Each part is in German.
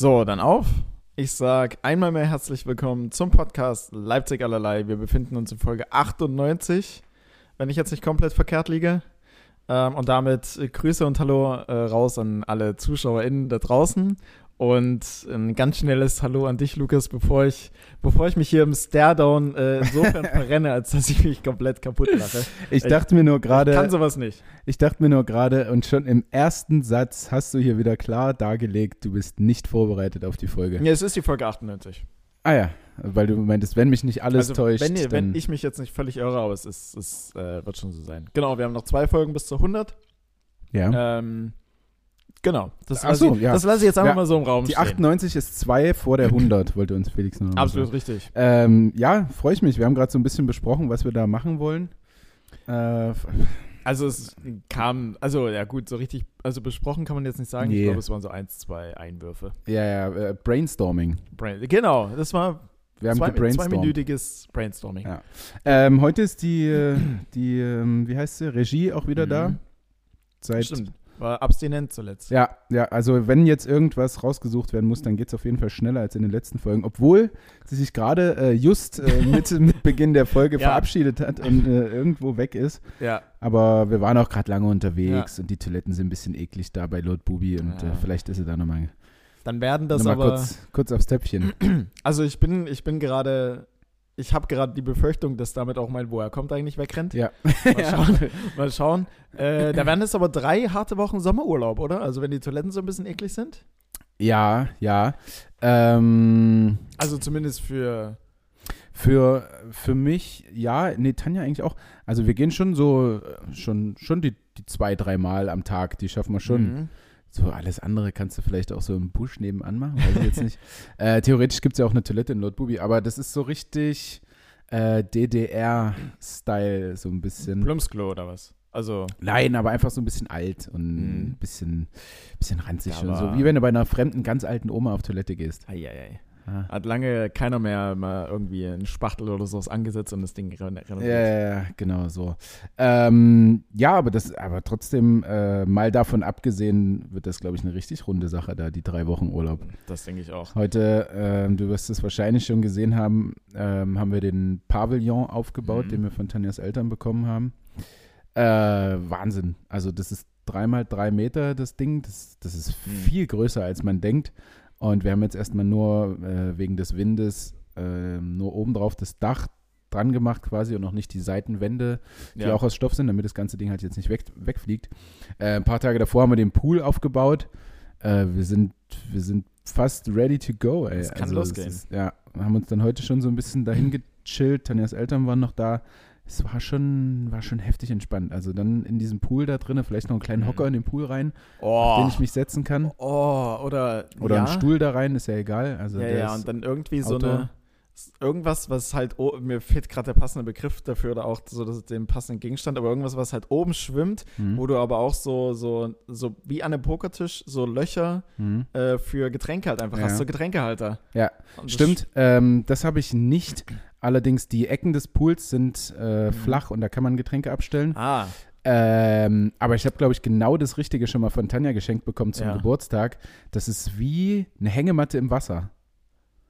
So, dann auf. Ich sag einmal mehr herzlich willkommen zum Podcast Leipzig allerlei. Wir befinden uns in Folge 98, wenn ich jetzt nicht komplett verkehrt liege. Ähm, und damit Grüße und Hallo äh, raus an alle ZuschauerInnen da draußen. Und ein ganz schnelles Hallo an dich, Lukas, bevor ich, bevor ich mich hier im Staredown äh, insofern verrenne, als dass ich mich komplett kaputt mache. Ich dachte mir nur gerade. Ich kann sowas nicht. Ich dachte mir nur gerade, und schon im ersten Satz hast du hier wieder klar dargelegt, du bist nicht vorbereitet auf die Folge. Ja, es ist die Folge 98. Ah ja, weil du meintest, wenn mich nicht alles Also, täuscht. wenn, ihr- wenn ich mich jetzt nicht völlig irre, aber es, ist, es äh, wird schon so sein. Genau, wir haben noch zwei Folgen bis zu 100. ja. Ähm, genau, das, lasse so, ich, ja. das lasse ich jetzt einfach Ja, mal so im Raum die stehen. 98 ist zwei vor der 100, wollte uns Felix noch Absolut sagen. richtig. Ähm, ja, freue ich mich. Wir haben gerade so ein bisschen besprochen, was wir da machen wollen. Äh, Also es kam, also ja gut, so richtig, also besprochen kann man jetzt nicht sagen. Ich Nee. glaube, es waren so eins, zwei Einwürfe. ja, ja, äh, Brainstorming. Brain, genau, das war Wir haben zwei, zweiminütiges Brainstorming. Ja. Ähm, heute ist die, äh, die ähm, wie heißt sie, Regie auch wieder da. Mhm. Seit Stimmt, war abstinent zuletzt. Ja, ja, also wenn jetzt irgendwas rausgesucht werden muss, dann geht es auf jeden Fall schneller als in den letzten Folgen. Obwohl sie sich gerade äh, just äh, mit, mit Beginn der Folge Ja. verabschiedet hat und äh, irgendwo weg ist. Ja, Aber wir waren auch gerade lange unterwegs und die Toiletten sind ein bisschen eklig da bei Lord Bubi und Ja. äh, vielleicht ist sie da nochmal dann werden das noch mal aber, kurz, kurz aufs Töpfchen. also ich bin, ich bin gerade, ich habe gerade die Befürchtung, dass damit auch mein Woher kommt eigentlich wegrennt. ja. Mal schauen. Mal schauen. Äh, da werden es aber drei harte Wochen Sommerurlaub, oder? Also wenn die Toiletten so ein bisschen eklig sind. ja, ja. Ähm, Also zumindest für. Für, für mich, ja, nee, Tanja eigentlich auch. Also wir gehen schon so, äh, schon, schon die, die zwei, drei Mal am Tag, die schaffen wir schon. Mhm. So, alles andere kannst du vielleicht auch so im Busch nebenan machen, weiß ich jetzt nicht. äh, theoretisch gibt es ja auch eine Toilette in Lord Bubi, aber das ist so richtig äh, DDR-Style, so ein bisschen. Plumpsklo oder was? Also. Nein, aber einfach so ein bisschen alt und Mhm. ein bisschen, bisschen ranzig. Ja, und so wie wenn du bei einer fremden, ganz alten Oma auf Toilette gehst. Eieiei. Ah. Hat lange keiner mehr mal irgendwie einen Spachtel oder sowas angesetzt und das Ding renoviert. ja, ja, genau so. Ähm, ja, aber das, aber trotzdem, äh, mal davon abgesehen, wird das, glaube ich, eine richtig runde Sache da, die drei Wochen Urlaub. Das denke ich auch. Heute, ähm, du wirst es wahrscheinlich schon gesehen haben, ähm, haben wir den Pavillon aufgebaut, Mhm. den wir von Tanjas Eltern bekommen haben. Äh, Wahnsinn. Also das ist dreimal drei Meter, das Ding. Das, das ist Mhm. viel größer, als man denkt. Und wir haben jetzt erstmal nur äh, wegen des Windes äh, nur obendrauf das Dach dran gemacht quasi und noch nicht die Seitenwände, die Ja. auch aus Stoff sind, damit das ganze Ding halt jetzt nicht weg, wegfliegt. Äh, ein paar Tage davor haben wir den Pool aufgebaut. Äh, wir, sind, wir sind fast ready to go. Ey. Es kann Also, losgehen. ist, ja, haben uns dann heute schon so ein bisschen dahin gechillt. Tanjas Eltern waren noch da. Es war schon, war schon heftig entspannt. Also dann in diesem Pool da drinnen, vielleicht noch einen kleinen Mhm. Hocker in den Pool rein, auf Oh. den ich mich setzen kann. oh, oder. Oder ja. einen Stuhl da rein, ist ja egal. Also Ja, ja, und dann irgendwie so Outdoor. eine. Irgendwas, was halt, o- mir fehlt gerade der passende Begriff dafür oder auch so das, den passenden Gegenstand, aber irgendwas, was halt oben schwimmt, Mhm. wo du aber auch so, so, so wie an einem Pokertisch so Löcher Mhm. äh, für Getränke halt einfach Ja. hast, so Getränkehalter. Ja, Und das Stimmt, ähm, das habe ich nicht. Allerdings die Ecken des Pools sind äh, flach und da kann man Getränke abstellen. Ah, Ähm, aber ich habe, glaube ich, genau das Richtige schon mal von Tanja geschenkt bekommen zum Ja. Geburtstag. Das ist wie eine Hängematte im Wasser.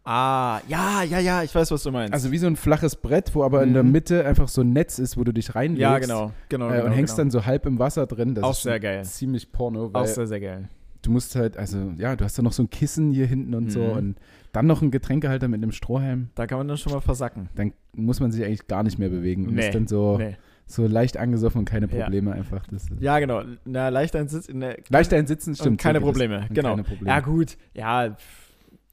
Ah, ja, ja, ja, ich weiß, was du meinst. Also wie so ein flaches Brett, wo aber in der Mhm. Mitte einfach so ein Netz ist, wo du dich reinlegst. ja, genau, genau. Äh, genau und hängst genau. dann so halb im Wasser drin. Das Auch ist sehr geil. ziemlich Porno, Auch sehr, sehr geil. du musst halt, also ja, du hast dann noch so ein Kissen hier hinten und so Mhm. und dann noch ein Getränkehalter mit einem Strohhalm. Da kann man dann schon mal versacken. Dann muss man sich eigentlich gar nicht mehr bewegen und Nee, ist dann so, Nee. so leicht angesoffen und keine Ja. Probleme einfach. Das Ja, genau. Na, leicht ein Sitz in der. Leichter ein Sitzen, stimmt. und keine so. Probleme, genau. Keine Probleme. Ja, gut. Ja,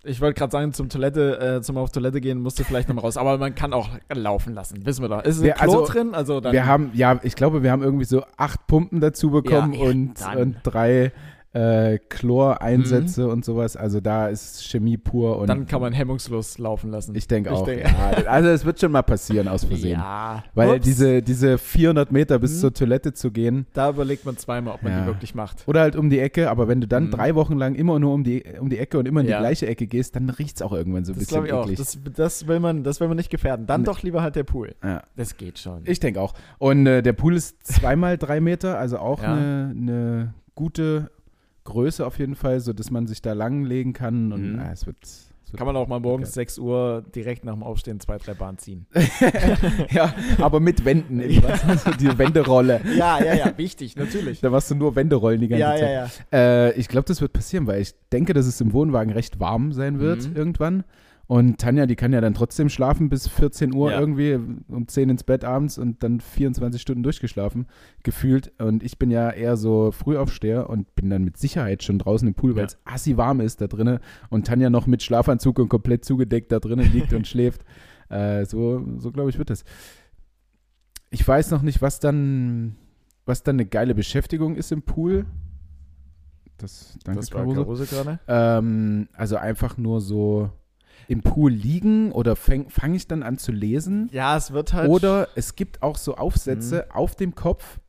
ich wollte gerade sagen, zum Toilette, äh, zum auf Toilette gehen, musst du vielleicht nochmal raus. Aber man kann auch laufen lassen, wissen wir doch. Ist ein Wir- Klo also, drin? Also dann. wir haben, ja, ich glaube, wir haben irgendwie so acht Pumpen dazu bekommen Ja, ja, und, dann. und drei äh, Chloreinsätze und sowas. Also da ist Chemie pur und Mhm. dann kann man hemmungslos laufen lassen. ich denke auch. denk- ja, also es wird schon mal passieren aus Versehen. Ja. Weil Ups. diese, diese 400 Meter bis Mhm. zur Toilette zu gehen Da überlegt man zweimal, ob man Ja. die wirklich macht. oder halt um die Ecke, aber wenn du dann Mhm. drei Wochen lang immer nur um die, um die Ecke und immer in die gleiche Ecke gehst, dann riecht es auch irgendwann so ein Das bisschen glaube ich auch. Das, das, will man, das will man nicht gefährden. Dann Nee. doch lieber halt der Pool. ja. Das geht schon. Ich denke auch. Und äh, der Pool ist zweimal drei Meter, also auch eine, eine gute Größe auf jeden Fall, so dass man sich da langlegen kann und Mhm. ah, es wird. Kann man auch mal morgens geil. 6 Uhr direkt nach dem Aufstehen zwei, drei Bahnen ziehen. ja, aber mit Wänden. eben, weißt du, so die Wenderolle. ja, ja, ja, wichtig, natürlich. Da machst du nur Wenderollen die ganze Ja, Zeit. ja, ja. Äh, ich glaube, das wird passieren, weil ich denke, dass es im Wohnwagen recht warm sein wird Mhm. irgendwann. Und Tanja, die kann ja dann trotzdem schlafen bis 14 Uhr Ja. irgendwie, um 10 ins Bett abends und dann 24 Stunden durchgeschlafen, gefühlt. Und ich bin ja eher so Frühaufsteher und bin dann mit Sicherheit schon draußen im Pool, weil Ja. es assi warm ist da drinnen und Tanja noch mit Schlafanzug und komplett zugedeckt da drinnen liegt und schläft. Äh, so, so glaube ich, wird es. Ich weiß noch nicht, was dann, was dann eine geile Beschäftigung ist im Pool. Das, danke, Das war Caruso. Caruso gerade. Ähm, also einfach nur so im Pool liegen oder fange fang ich dann an zu lesen? Ja, es wird halt. Oder es gibt auch so Aufsätze auf dem Kopf.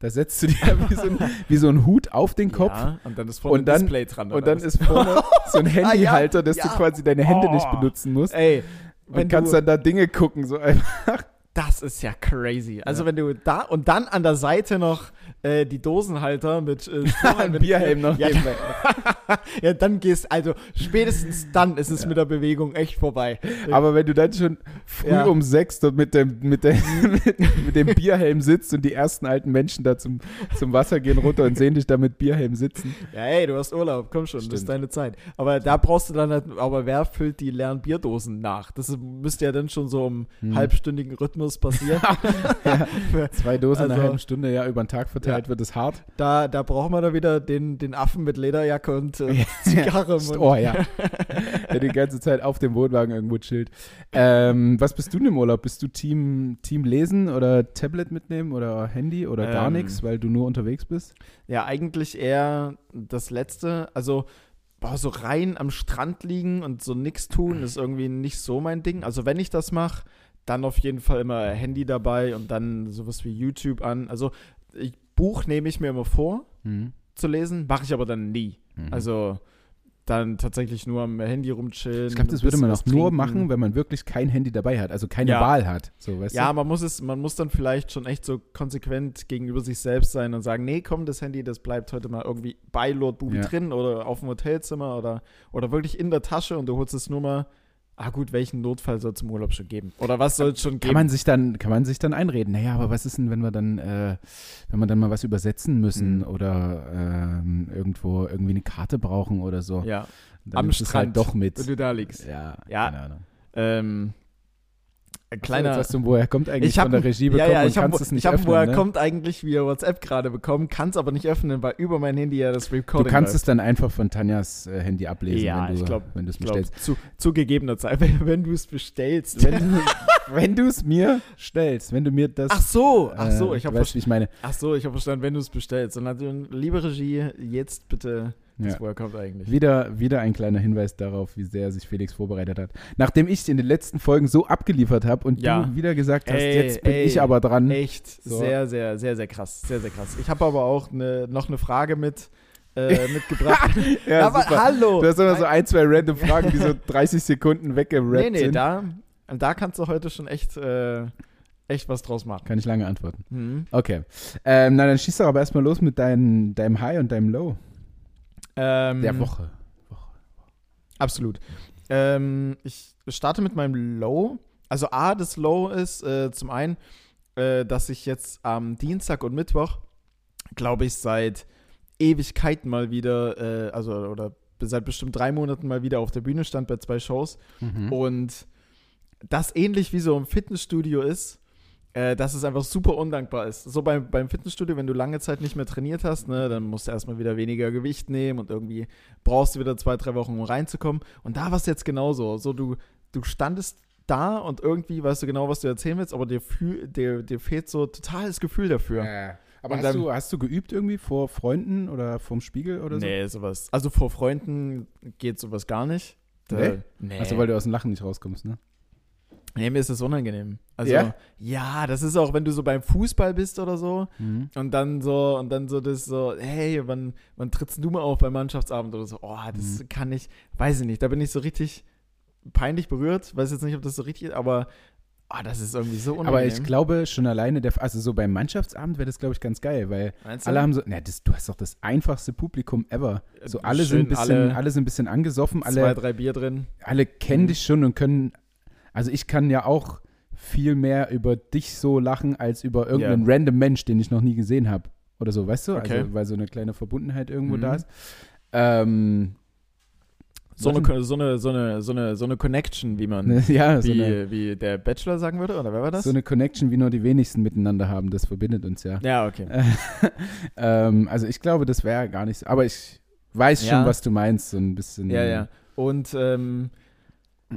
Da setzt du dir wie so, ein, wie so ein Hut auf den Kopf. Ja, und dann ist vorne Und dann- ein Display dran. Und dann ist vorne so ein Handyhalter, dass du ja. quasi deine Hände nicht Oh. benutzen musst. Ey, und kannst du, dann da Dinge gucken. So einfach. Das ist ja crazy. Also Ja. wenn du da und dann an der Seite noch äh, die Dosenhalter mit, äh, mit Bierhelm noch Ja, ja, dann gehst also spätestens dann ist es mit der Bewegung echt vorbei. Aber wenn du dann schon früh Ja. um sechs dort mit dem, mit, der, mit, mit dem Bierhelm sitzt und die ersten alten Menschen da zum, zum Wasser gehen runter und sehen dich da mit Bierhelm sitzen. Ja, ey, du hast Urlaub, komm schon, das ist Stimmt. deine Zeit. Aber da brauchst du dann halt, aber wer füllt die leeren Bierdosen nach? Das müsste ja dann schon so im Hm. halbstündigen Rhythmus passieren. Zwei Dosen in Also- einer halben Stunde, ja, über den Tag verteilt Ja. wird es hart. Da, da brauchen wir da wieder den, den Affen mit Lederjacke und äh, Ja. Zigarre. Oh ja. Der die ganze Zeit auf dem Wohnwagen irgendwo chillt. Ähm, was bist du denn im Urlaub? Bist du Team, Team Lesen oder Tablet mitnehmen oder Handy oder gar Ähm. nichts, weil du nur unterwegs bist? Ja, eigentlich eher das Letzte. Also, boah, so rein am Strand liegen und so nix tun ist irgendwie nicht so mein Ding. Also, wenn ich das mache, dann auf jeden Fall immer Handy dabei und dann sowas wie YouTube an. Also, ich, Buch nehme ich mir immer vor Mhm. zu lesen, mache ich aber dann nie. Mhm. Also, dann tatsächlich nur am Handy rumchillen. ich glaube, das würde man auch nur machen, wenn man wirklich kein Handy dabei hat, also keine Ja. Wahl hat. So, weißt Ja, du? man muss es, man muss dann vielleicht schon echt so konsequent gegenüber sich selbst sein und sagen, nee, komm, das Handy, das bleibt heute mal irgendwie bei Lord Bubi Ja. drin oder auf dem Hotelzimmer oder, oder wirklich in der Tasche und du holst es nur mal. Ah gut, welchen Notfall soll es im Urlaub schon geben? Oder was soll es schon Kann geben? man sich dann, kann man sich dann einreden, naja, aber was ist denn, wenn wir dann, äh, wenn wir dann mal was übersetzen müssen Mhm. oder ähm, irgendwo irgendwie eine Karte brauchen oder so? ja, dann am es Strand, halt doch mit. wenn du da liegst. Ja, Ja. keine Ahnung. Ähm, Kleiner. kleiner. Jetzt du, woher kommt eigentlich Ich hab von der Regie bekommen ja, ja, ich habe hab, woher ne? kommt eigentlich via WhatsApp gerade bekommen, kann es aber nicht öffnen, weil über mein Handy ja das Du Recording kannst läuft. es dann einfach von Tanjas äh, Handy ablesen, Ja, wenn du ich glaub- wenn du es bestellst. zu, zu gegebener Zeit, wenn, du es bestellst. Wenn du du es mir stellst, wenn du mir das Ach so, ach so, äh, ich habe meine. Ach so, ich habe verstanden, wenn du es bestellst. Und dann, liebe Regie, jetzt bitte, das Ja. woher kommt eigentlich? Wieder, wieder ein kleiner Hinweis darauf, wie sehr sich Felix vorbereitet hat. Nachdem ich in den letzten Folgen so abgeliefert habe und Ja. du wieder gesagt hast, Ey, jetzt bin ey, ich aber dran. Echt, So. sehr, sehr, sehr, sehr krass, sehr, sehr krass. Ich habe aber auch ne, noch eine Frage mit, äh, mitgebracht. Ja, aber super. hallo! Du hast immer so ein, zwei random Fragen, die so 30 Sekunden weggerappt nee, nee, sind. da, da kannst du heute schon echt, äh, echt was draus machen. Kann ich lange antworten. Hm. Okay. Ähm, na, dann schieß doch aber erstmal los mit dein, deinem High und deinem Low Ähm, der Woche. Absolut. Ähm, ich starte mit meinem Low. Also A, das Low ist äh, zum einen, äh, dass ich jetzt am Dienstag und Mittwoch, glaube ich, seit Ewigkeiten mal wieder, äh, also oder seit bestimmt drei Monaten mal wieder auf der Bühne stand bei zwei Shows. Mhm. Und das ähnlich wie so im Fitnessstudio ist, äh, dass es einfach super undankbar ist. So beim, beim Fitnessstudio, wenn du lange Zeit nicht mehr trainiert hast, ne, dann musst du erstmal wieder weniger Gewicht nehmen und irgendwie brauchst du wieder zwei, drei Wochen, um reinzukommen. Und da war es jetzt genauso. So, du, du standest da und irgendwie weißt du genau, was du erzählen willst, aber dir, fühl, dir, dir fehlt so total das Gefühl dafür. Äh, aber hast, dann- du, hast du geübt irgendwie vor Freunden oder vorm Spiegel oder so? Nee, sowas. Also vor Freunden geht sowas gar nicht. Da, Nee? nee. Also weil du aus dem Lachen nicht rauskommst, ne? Nee, mir ist das unangenehm. Also, Ja? ja, das ist auch, wenn du so beim Fußball bist oder so, Mhm. Und dann so, und dann so das so, hey, wann, wann trittst du mal auf beim Mannschaftsabend oder so? Oh, das Mhm. kann ich, weiß ich nicht. Da bin ich so richtig peinlich berührt. Weiß jetzt nicht, ob das so richtig ist, aber Oh, das ist irgendwie so unangenehm. Aber ich glaube schon alleine, der, also so beim Mannschaftsabend wäre das, glaube ich, ganz geil, weil alle haben so, na, das, du hast doch das einfachste Publikum ever. So alle Schön sind ein bisschen, alle- alle, sind ein bisschen angesoffen, zwei, alle, drei Bier drin. alle kennen Mhm. dich schon und können, also ich kann ja auch viel mehr über dich so lachen, als über irgendeinen random Mensch, den ich noch nie gesehen habe. Oder so, weißt du? Okay. Also, weil so eine kleine Verbundenheit irgendwo Mhm. da ist. Ähm, So eine, so, eine, so, eine, so, eine, so eine Connection, wie man, ja, so wie, eine, wie der Bachelor sagen würde, oder wer war das? so eine Connection, wie nur die wenigsten miteinander haben, das verbindet uns ja. ja, okay. ähm, also ich glaube, das wäre gar nicht so. Aber ich weiß schon, Ja. was du meinst, so ein bisschen. Ja, ja. Und ähm,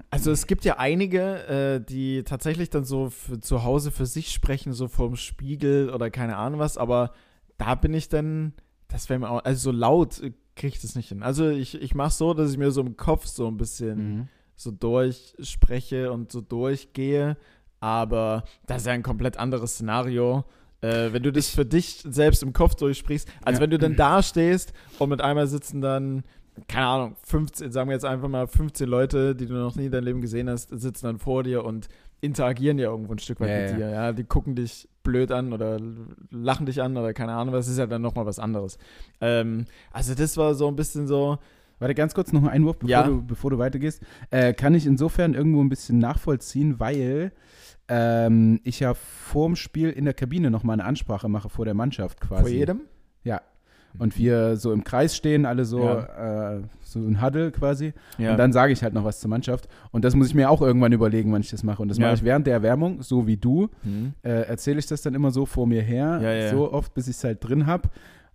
also es gibt ja einige, äh, die tatsächlich dann so für, zu Hause für sich sprechen, so vorm Spiegel oder keine Ahnung was, aber da bin ich dann, das wäre mir auch, also so laut äh, kriege ich das nicht hin. Also ich, ich mache so, dass ich mir so im Kopf so ein bisschen Mhm. so durchspreche und so durchgehe, aber das ist ja ein komplett anderes Szenario. Äh, wenn du das für dich selbst im Kopf durchsprichst, als Ja. wenn du dann da stehst und mit einmal sitzen dann, keine Ahnung, 15, sagen wir jetzt einfach mal 15 Leute, die du noch nie in deinem Leben gesehen hast, sitzen dann vor dir und interagieren ja irgendwo ein Stück weit Ja, mit ja. dir. Ja, die gucken dich blöd an oder lachen dich an oder keine Ahnung, was ist ja dann nochmal was anderes. Ähm, also das war so ein bisschen so, Warte, ganz kurz noch ein Einwurf, bevor, Ja. du, bevor du weitergehst. Äh, kann ich insofern irgendwo ein bisschen nachvollziehen, weil ähm, ich ja vorm Spiel in der Kabine noch mal eine Ansprache mache vor der Mannschaft quasi. vor jedem. Ja. Und wir so im Kreis stehen, alle so, äh, so ein Huddle quasi. Ja. Und dann sage ich halt noch was zur Mannschaft. Und das muss ich mir auch irgendwann überlegen, wann ich das mache. Und das Ja. mache ich während der Erwärmung, so wie du. Hm. Äh, Erzähle ich das dann immer so vor mir her, Ja, ja. so oft, bis ich es halt drin habe.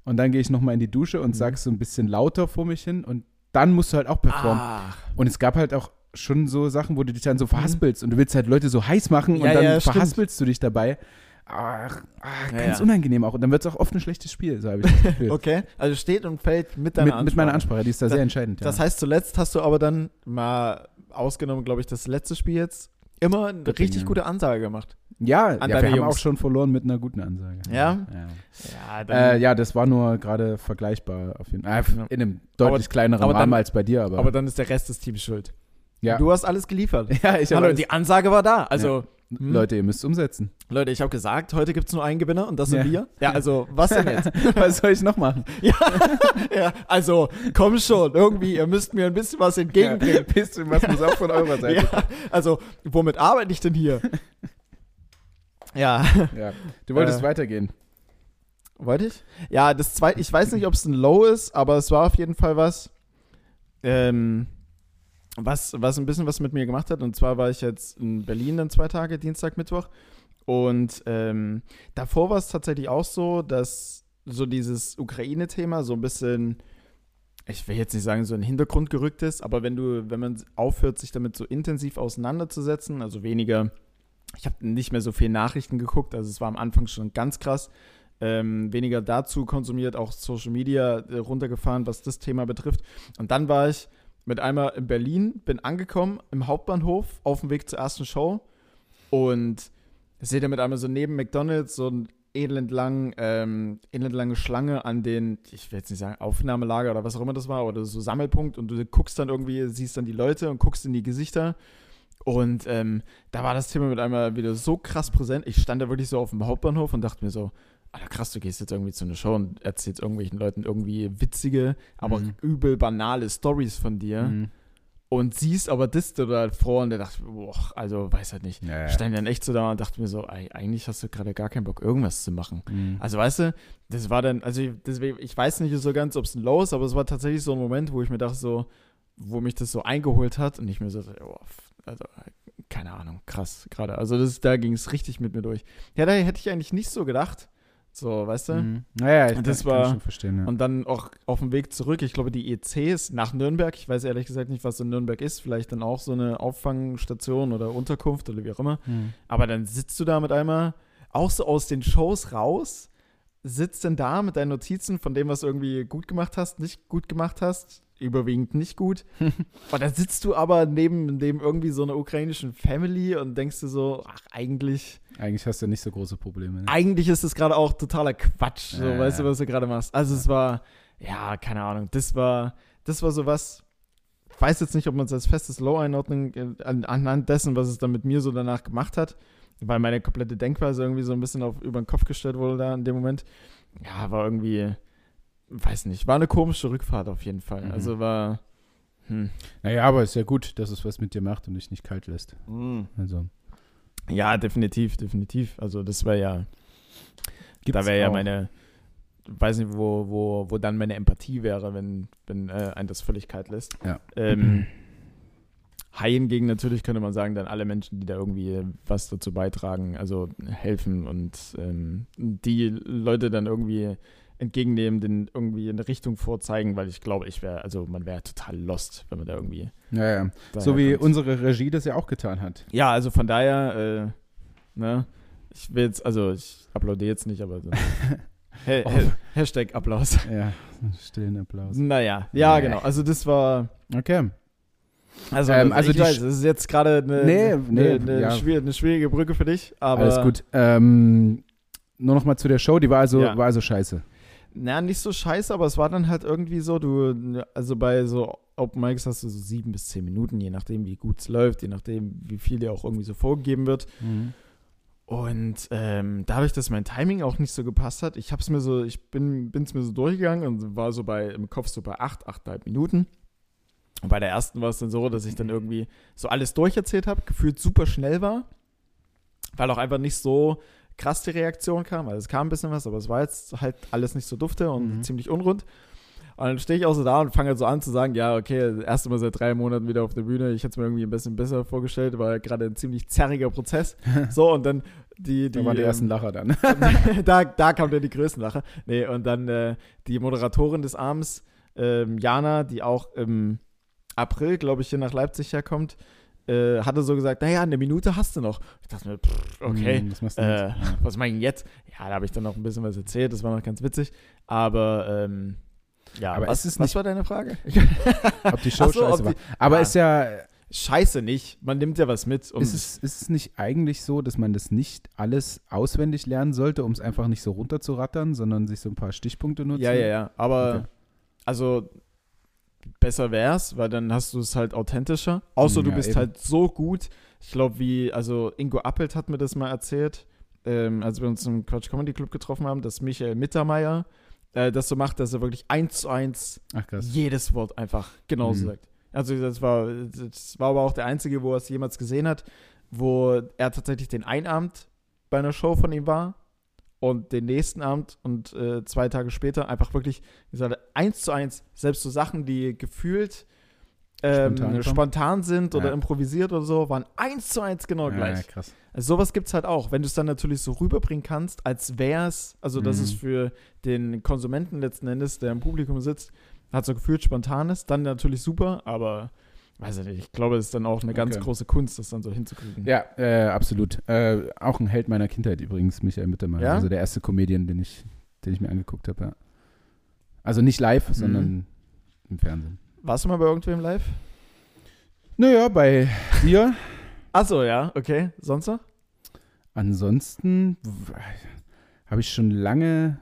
Und dann gehe ich noch mal in die Dusche und Mhm. sage so ein bisschen lauter vor mich hin. Und dann musst du halt auch performen. Ach, Und es gab halt auch schon so Sachen, wo du dich dann so verhaspelst und du willst halt Leute so heiß machen Mhm. Ja, und dann ja, stimmt. verhaspelst du dich dabei. Ach, ach ganz ja. unangenehm auch. Und dann wird es auch oft ein schlechtes Spiel, so habe ich das Gefühl. okay. Also steht und fällt mit deiner mit, mit meiner Ansprache. Ansprache, die ist da Das- sehr entscheidend. Das heißt, zuletzt hast du aber dann mal ausgenommen, glaube ich, das letzte Spiel jetzt immer eine Göttingen. richtig gute Ansage gemacht. ja, an ja wir haben Jungs. auch schon verloren mit einer guten Ansage. Ja? Ja, Ja, äh, ja das war nur gerade vergleichbar auf jeden Fall. Äh, in einem deutlich kleineren aber dann- Rahmen als bei dir, aber. aber dann ist der Rest des Teams schuld. ja. Du hast alles geliefert. ja, ich Hallo, habe die Ansage war da. Also, hm? Leute, ihr müsst umsetzen. Leute, ich habe gesagt, heute gibt es nur einen Gewinner und das sind Ja. wir. Ja, also, was denn jetzt? Was soll ich noch machen? ja, ja, also, komm schon, irgendwie, ihr müsst mir ein bisschen was entgegenbringen. Ja, bisschen was muss auch von eurer Seite. Ja, also, womit arbeite ich denn hier? ja. Ja. Du wolltest Äh. weitergehen. Wollte ich? Ja, das zweite, ich weiß nicht, ob es ein Low ist, aber es war auf jeden Fall was, ähm, was, was ein bisschen was mit mir gemacht hat. Und zwar war ich jetzt in Berlin dann zwei Tage, Dienstag, Mittwoch. Und ähm, davor war es tatsächlich auch so, dass so dieses Ukraine-Thema so ein bisschen, ich will jetzt nicht sagen, so in den Hintergrund gerückt ist, aber wenn du, wenn man aufhört, sich damit so intensiv auseinanderzusetzen, also weniger, ich habe nicht mehr so viel Nachrichten geguckt, also es war am Anfang schon ganz krass, ähm, weniger dazu konsumiert, auch Social Media äh, runtergefahren, was das Thema betrifft. Und dann war ich mit einmal in Berlin, bin angekommen im Hauptbahnhof auf dem Weg zur ersten Show. Und seht ihr mit einmal so neben McDonalds so ein elendlang, ähm, elendlange Schlange an den, ich will jetzt nicht sagen, Aufnahmelager oder was auch immer das war, oder so Sammelpunkt. Und du guckst dann irgendwie, siehst dann die Leute und guckst in die Gesichter. Und ähm, da war das Thema mit einmal wieder so krass präsent. Ich stand da wirklich so auf dem Hauptbahnhof und dachte mir so, Alter, krass, du gehst jetzt irgendwie zu einer Show und erzählst irgendwelchen Leuten irgendwie witzige, aber Mhm. übel banale Stories von dir Mhm. und siehst aber das da vor und der dachte, boah, also weiß halt nicht. Ja, Ich stand dann echt so da und dachte mir so, ey, eigentlich hast du gerade gar keinen Bock, irgendwas zu machen. Mhm. Also weißt du, das war dann, also ich- deswegen, ich weiß nicht so ganz, ob es ein Low ist, aber es war tatsächlich so ein Moment, wo ich mir dachte so, wo mich das so eingeholt hat und ich mir so, oh, also keine Ahnung, krass gerade. Also das, da ging es richtig mit mir durch. Ja, da hätte ich eigentlich nicht so gedacht. So, weißt du? Mhm. Naja, ich Das kann, war- kann schon verstehen. Ja. Und dann auch auf dem Weg zurück, ich glaube, die EC ist nach Nürnberg. Ich weiß ehrlich gesagt nicht, was in Nürnberg ist. Vielleicht dann auch so eine Auffangstation oder Unterkunft oder wie auch immer. Mhm. Aber dann sitzt du da mit einmal auch so aus den Shows raus, sitzt dann da mit deinen Notizen von dem, was du irgendwie gut gemacht hast, nicht gut gemacht hast, überwiegend nicht gut. und dann sitzt du aber neben dem irgendwie so einer ukrainischen Family und denkst du so, ach, eigentlich, Eigentlich hast du nicht so große Probleme. Ne? eigentlich ist das gerade auch totaler Quatsch, so, Ja, weißt ja. du, was du gerade machst. Also es war, ja, keine Ahnung, das war, das war so was, weiß jetzt nicht, ob man es als festes Low einordnen äh, an, anhand dessen, was es dann mit mir so danach gemacht hat, weil meine komplette Denkweise irgendwie so ein bisschen auf über den Kopf gestellt wurde da in dem Moment. Ja, war irgendwie, weiß nicht, war eine komische Rückfahrt auf jeden Fall. Mhm. Also war, hm. Naja, aber ist ja gut, dass es was mit dir macht und dich nicht kalt lässt. hm. Also, Ja, definitiv, definitiv. Also das wäre ja, gibt's da wäre ja meine, weiß nicht, wo, wo, wo dann meine Empathie wäre, wenn, wenn äh, ein das völlig kalt lässt. Ja. Ähm, High hingegen natürlich könnte man sagen, dann alle Menschen, die da irgendwie was dazu beitragen, also helfen und ähm, die Leute dann irgendwie entgegennehmen, den irgendwie eine Richtung vorzeigen, weil ich glaube, ich wäre, also man wäre total lost, wenn man da irgendwie. Ja, ja. So wie daherkommt. unsere Regie das ja auch getan hat. Ja, also von daher, äh, ne, ich will jetzt, also ich applaudiere jetzt nicht, aber so. Ha Oh. ha Hashtag Applaus. Ja, stillen Applaus. Naja, ja, genau. Also das war, Okay. also, Ähm, also ich weiß, das ist jetzt gerade eine, Nee, eine, nee, eine, ja. schwier eine schwierige Brücke für dich, aber Alles gut. Ähm, nur noch mal zu der Show, die war also, Ja. war also scheiße. Na, nicht so scheiße, aber es war dann halt irgendwie so, du, also bei so Open Mics hast du so sieben bis zehn Minuten, je nachdem, wie gut es läuft, je nachdem, wie viel dir auch irgendwie so vorgegeben wird. Und ähm, dadurch, dass mein Timing auch nicht so gepasst hat, ich hab's mir so, ich bin es mir so durchgegangen und war so bei im Kopf so bei acht, achteinhalb Minuten. Und bei der ersten war es dann so, dass ich dann irgendwie so alles durcherzählt habe, gefühlt super schnell war, weil auch einfach nicht so krass die Reaktion kam. Also es kam ein bisschen was, aber es war jetzt halt alles nicht so dufte und Mhm. ziemlich unrund. Und dann stehe ich auch so da und fange halt so an zu sagen, ja, okay, erst mal seit drei Monaten wieder auf der Bühne. Ich hätte es mir irgendwie ein bisschen besser vorgestellt, war gerade ein ziemlich zerriger Prozess. So, und dann die, die, Da waren die ähm, ersten Lacher dann. da, da kam dann die größten Lacher. Nee, und dann äh, die Moderatorin des Abends, ähm, Jana, die auch im April, glaube ich, hier nach Leipzig herkommt, äh, hatte so gesagt, naja, eine Minute hast du noch. Ich dachte mir, pff, okay, Hm, was machst du äh, jetzt? was mache ich denn jetzt? Ja, da habe ich dann noch ein bisschen was erzählt, das war noch ganz witzig. Aber, ähm, ja, Aber was, ist es was nicht- war deine Frage? Ob die Show so, scheiße war. die- Aber Ja. ist ja, Scheiße nicht, man nimmt ja was mit. Und ist es, ist es nicht eigentlich so, dass man das nicht alles auswendig lernen sollte, um es einfach nicht so runterzurattern, sondern sich so ein paar Stichpunkte nutzen? Ja, ja, ja. Aber Okay. also besser wär's, weil dann hast du es halt authentischer. Außer du Ja, bist eben. halt so gut. Ich glaube, wie, also Ingo Appelt hat mir das mal erzählt, ähm, als wir uns im Quatsch Comedy Club getroffen haben, dass Michael Mittermeier äh, das so macht, dass er wirklich eins zu eins Ach jedes Wort einfach genauso Mhm. sagt. Also das war, das war aber auch der einzige, wo er es jemals gesehen hat, wo er tatsächlich den Abend bei einer Show von ihm war und den nächsten Abend und äh, zwei Tage später einfach wirklich gesagt hat, eins zu eins, selbst so Sachen, die gefühlt ähm, Spontan spontan, sind oder Ja. improvisiert oder so, waren eins zu eins genau Ja, gleich. krass. Also sowas gibt es halt auch, wenn du es dann natürlich so rüberbringen kannst, als wäre es, also dass Mhm. es für den Konsumenten letzten Endes, der im Publikum sitzt, hat so gefühlt spontan ist, dann natürlich super, aber weiß ich nicht, ich glaube, es ist dann auch eine ganz Okay. große Kunst, das dann so hinzukriegen. Ja, äh, absolut. Äh, auch ein Held meiner Kindheit übrigens, Michael Mittermeier. Ja? Also der erste Comedian, den ich, den ich mir angeguckt habe, ja. Also nicht live, Mhm. sondern im Fernsehen. Warst du mal bei irgendwem live? Naja, bei dir. Achso, ja, okay. Sonst noch? Ansonsten habe ich schon lange,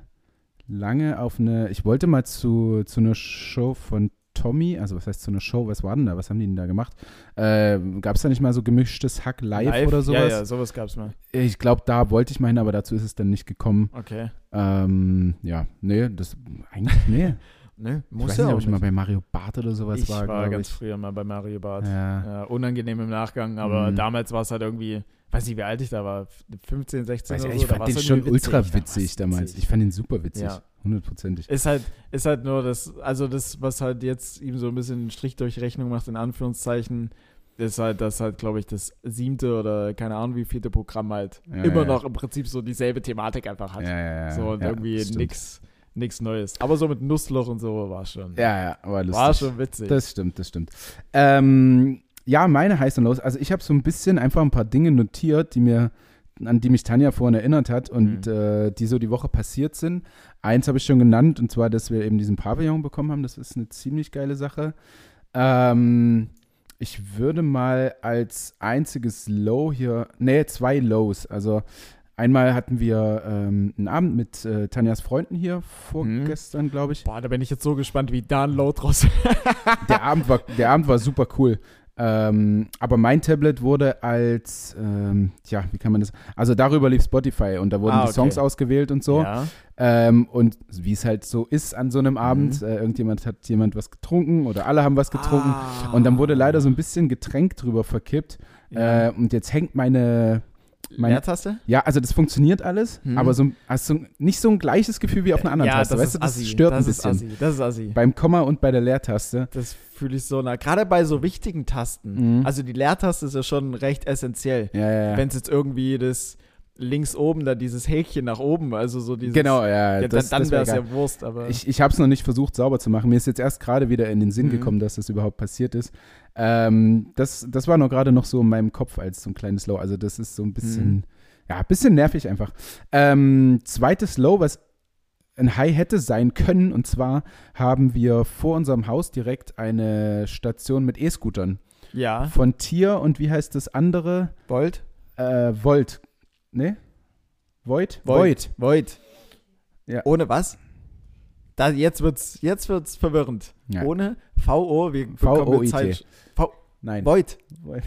lange auf eine. Ich wollte mal zu, zu einer Show von Tommy, also was heißt zu einer Show, was war denn da? Was haben die denn da gemacht? Äh, Gab es da nicht mal so gemischtes Hack live, oder sowas? Ja, ja, sowas gab es mal. Ich glaube, da wollte ich mal hin, aber dazu ist es dann nicht gekommen. Okay. Ähm, ja, nee, das eigentlich, nee. Ne, Ich muss weiß ja nicht, ob ich mal bei Mario Barth oder sowas ich war, war, ganz ich. früher mal bei Mario Barth. Ja. Ja, unangenehm im Nachgang, aber Mhm. damals war es halt irgendwie, weiß nicht, wie alt ich da war, 15, 16 Weiß oder ich, so. ich fand den schon ultra war's witzig damals. Ich fand ihn super witzig. Ja. Hundertprozentig. Ist halt, ist halt nur das, also das, was halt jetzt ihm so ein bisschen einen Strich durch Rechnung macht, in Anführungszeichen, ist halt, dass halt, glaube ich, das siebte oder keine Ahnung wie vierte Programm halt Ja, immer ja. noch im Prinzip so dieselbe Thematik einfach hat. Ja, ja, ja. so und irgendwie nix, nix Neues. Aber so mit Nussloch und so war schon. Ja, ja, war lustig. war schon witzig. Das stimmt, das stimmt. Ähm, ja, meine heißt und los. Also ich habe so ein bisschen einfach ein paar Dinge notiert, die mir, an die mich Tanja vorhin erinnert hat und Mhm. äh, die so die Woche passiert sind. Eins habe ich schon genannt und zwar, dass wir eben diesen Pavillon bekommen haben. Das ist eine ziemlich geile Sache. Ähm, ich würde mal als einziges Low hier, nee, zwei Lows. Also Einmal hatten wir ähm, einen Abend mit äh, Tanjas Freunden hier, vorgestern, glaube ich. Boah, da bin ich jetzt so gespannt, wie Download raus. Der Abend war, der Abend war super cool. Ähm, aber mein Tablet wurde als, ähm, ja, wie kann man das? Also darüber lief Spotify und da wurden Ah, die okay. Songs ausgewählt und so. Ja. Ähm, und wie es halt so ist an so einem Abend, Mhm. äh, irgendjemand hat jemand was getrunken oder alle haben was getrunken. Ah. Und dann wurde leider so ein bisschen Getränk drüber verkippt. Ja. Äh, und jetzt hängt meine, meine Leertaste? ja, also das funktioniert alles, Mhm. aber so, also nicht so ein gleiches Gefühl wie auf einer anderen ja, Taste. das weißt ist du, das assi. stört das ein ist bisschen. assi. Das ist assi. Beim Komma und bei der Leertaste. Das fühle ich so nah. Gerade bei so wichtigen Tasten. Mhm. Also die Leertaste ist ja schon recht essentiell. Ja, ja, ja. Wenn es jetzt irgendwie das links oben, da dieses Häkchen nach oben, also so dieses. Genau, ja. Ja, das, dann wäre wär es ja Wurst, aber. Ich, ich habe es noch nicht versucht, sauber zu machen. Mir ist jetzt erst gerade wieder in den Sinn Mhm. gekommen, dass das überhaupt passiert ist. Ähm, das, das war noch gerade noch so in meinem Kopf als so ein kleines Low. Also das ist so ein bisschen, Mhm. ja, ein bisschen nervig einfach. Ähm, zweites Low, was ein High hätte sein können, und zwar haben wir vor unserem Haus direkt eine Station mit E-Scootern. ja. Von Tier und wie heißt das andere? Volt? Äh, Volt. Ne? Void? Void. Void. Ja. Ohne was? Da, jetzt wird's, jetzt wird's verwirrend. Ja. Ohne VO, wir bekommen jetzt halt- Nein. Void.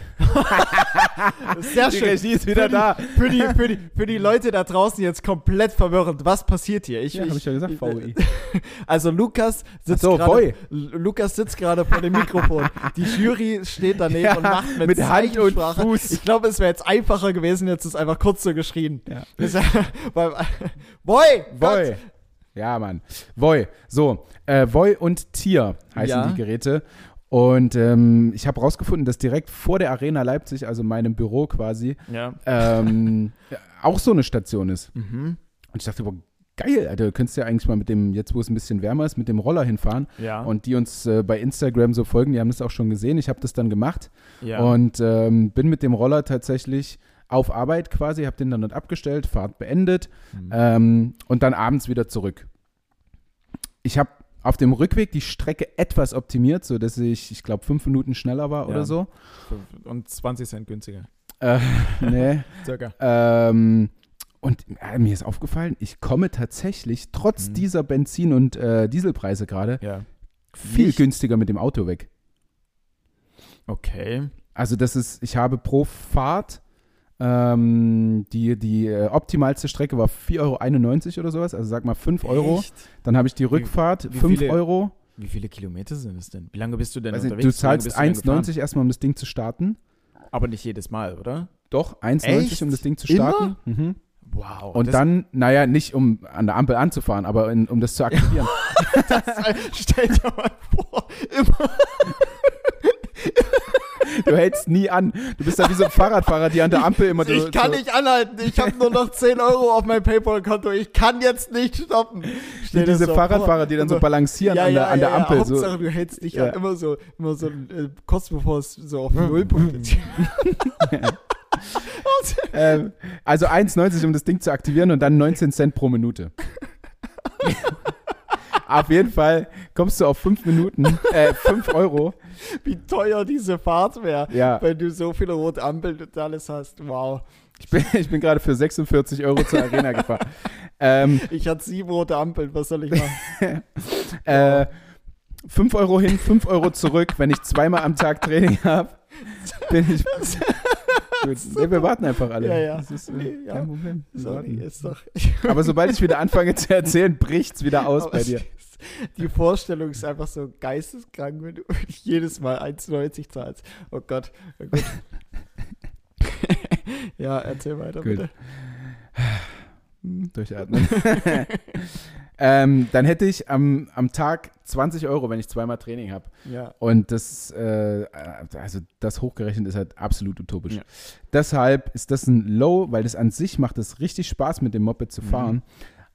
Sehr Die schön. Regie ist wieder für die, da. Für die, für, die, für die Leute da draußen jetzt komplett verwirrend. Was passiert hier? Ich, Ja, hab ich ja gesagt, VOI. Also Lukas sitzt so, gerade Lukas sitzt gerade vor dem Mikrofon. Die Jury steht daneben Ja, und macht mit, mit Hand und. Fuß. Ich glaube, es wäre jetzt einfacher gewesen, jetzt ist einfach kurz so geschrien. Ja. Boy! Voi. Gott. Ja, Mann. Voi. So, äh, Voi und Tier heißen Ja. die Geräte. Und ähm, ich habe rausgefunden, dass direkt vor der Arena Leipzig, also meinem Büro quasi, Ja. ähm, auch so eine Station ist. Mhm. Und ich dachte, boah, geil, Alter, du könntest ja eigentlich mal mit dem, jetzt wo es ein bisschen wärmer ist, mit dem Roller hinfahren. Ja. Und die uns äh, bei Instagram so folgen, die haben das auch schon gesehen. Ich habe das dann gemacht ja. und ähm, bin mit dem Roller tatsächlich auf Arbeit quasi, habe den dann dort abgestellt, Fahrt beendet Mhm. ähm, und dann abends wieder zurück. Ich habe auf dem Rückweg die Strecke etwas optimiert, sodass ich, ich glaube, fünf Minuten schneller war Ja. oder so. und 20 Cent günstiger. Äh, nee. Circa. ähm, und äh, mir ist aufgefallen, ich komme tatsächlich trotz Mhm. dieser Benzin- und äh, Dieselpreise gerade Ja. viel Nicht? günstiger mit dem Auto weg. Okay. Also das ist, ich habe pro Fahrt ähm, die, die äh, optimalste Strecke war 4,91 Euro oder sowas, also sag mal 5 Euro. Echt? Dann habe ich die Rückfahrt, wie 5 viele- Euro. Wie viele Kilometer sind es denn? Wie lange bist du denn Weiß nicht, unterwegs? du Wie zahlst bist du denn gefahren? 1,90 erstmal, um das Ding zu starten. Aber nicht jedes Mal, oder? Doch, 1,90 Echt? um das Ding zu starten. Mhm. Wow. Und das, dann, naja, nicht um an der Ampel anzufahren, aber in, um das zu aktivieren. Stell dir mal vor, immer. du hältst nie an. Du bist ja wie so ein Fahrradfahrer, die an der Ampel immer Ich so, kann so, nicht anhalten. Ich habe nur noch 10 Euro auf meinem Paypal-Konto. Ich kann jetzt nicht stoppen. Stell diese so Fahrradfahrer, die dann so balancieren ja, an der, ja, an der ja, Ampel. Ja, so. Hauptsache, du hältst dich Ja. an, immer so, immer so äh, kurz bevor es so auf Nullpunkt ist. Ähm, also 1,90 um das Ding zu aktivieren und dann 19 Cent pro Minute. auf jeden Fall kommst du auf 5 Minuten, äh, 5 Euro. Wie teuer diese Fahrt wäre, Ja, wenn du so viele rote Ampeln und alles hast. Wow. ich bin, ich bin gerade für 46 Euro zur Arena gefahren. Ähm, Ich hatte sieben rote Ampeln. Was soll ich machen? äh, 5 Euro hin, 5 Euro zurück. Wenn ich zweimal am Tag Training habe, bin ich. Nee, wir warten einfach alle. Ja, ja. Das ist äh, Nee, ja. kein Problem. Sorry, ist doch. Aber sobald ich wieder anfange zu erzählen, bricht's wieder aus Aber bei es dir. ist- Die Vorstellung ist einfach so geisteskrank, wenn du jedes Mal 1,90 zahlst. Oh Gott. Oh Gott. ja, erzähl weiter, Gut. bitte. Durchatmen. ähm, dann hätte ich am, am Tag 20 Euro, wenn ich zweimal Training habe. Ja. Und das, äh, also das hochgerechnet ist halt absolut utopisch. Ja. Deshalb ist das ein Low, weil das an sich macht es richtig Spaß, mit dem Moped zu Mhm. fahren.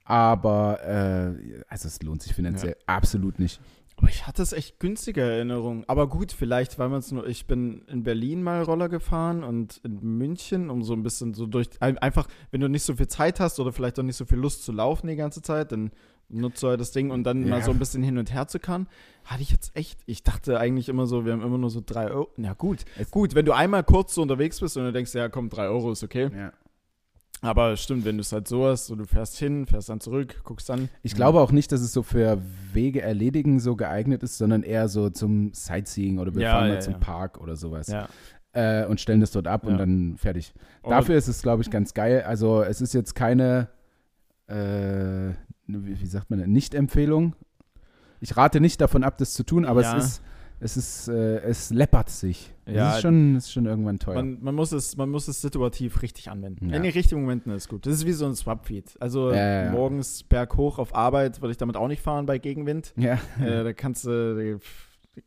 Aber äh, also es lohnt sich finanziell absolut nicht. Aber ich hatte es echt günstige Erinnerungen. Aber gut, vielleicht, weil man es nur. Ich bin in Berlin mal Roller gefahren und in München, um so ein bisschen so durch. ein- Einfach, wenn du nicht so viel Zeit hast oder vielleicht auch nicht so viel Lust zu laufen die ganze Zeit, dann nutzt du halt das Ding und dann Ja. mal so ein bisschen hin und her zu kann. Hatte ich jetzt echt. Ich dachte eigentlich immer so, wir haben immer nur so drei Euro. Na gut. Es- gut, wenn du einmal kurz so unterwegs bist und du denkst, ja komm, drei Euro ist okay. Ja. Aber stimmt, wenn du es halt so hast, so du fährst hin, fährst dann zurück, guckst dann. Ich glaube auch nicht, dass es so für Wege erledigen so geeignet ist, sondern eher so zum Sightseeing oder wir Ja, fahren ja, mal zum ja. Park oder sowas. Äh, und stellen das dort ab und dann fertig. Aber- Dafür ist es, glaube ich, ganz geil. Also es ist jetzt keine, äh, wie, wie sagt man? Nicht-Empfehlung. Ich rate nicht davon ab, das zu tun, aber es ist, es ist, äh, es läppert sich. Ja, es ist schon, es ist schon irgendwann teuer. Man, man, muss es, man muss es situativ richtig anwenden. Ja. In den richtigen Momenten ist gut. Das ist wie so ein Swap-Feed. Also ja. morgens berghoch auf Arbeit würde ich damit auch nicht fahren bei Gegenwind. ja. äh, da kannst du,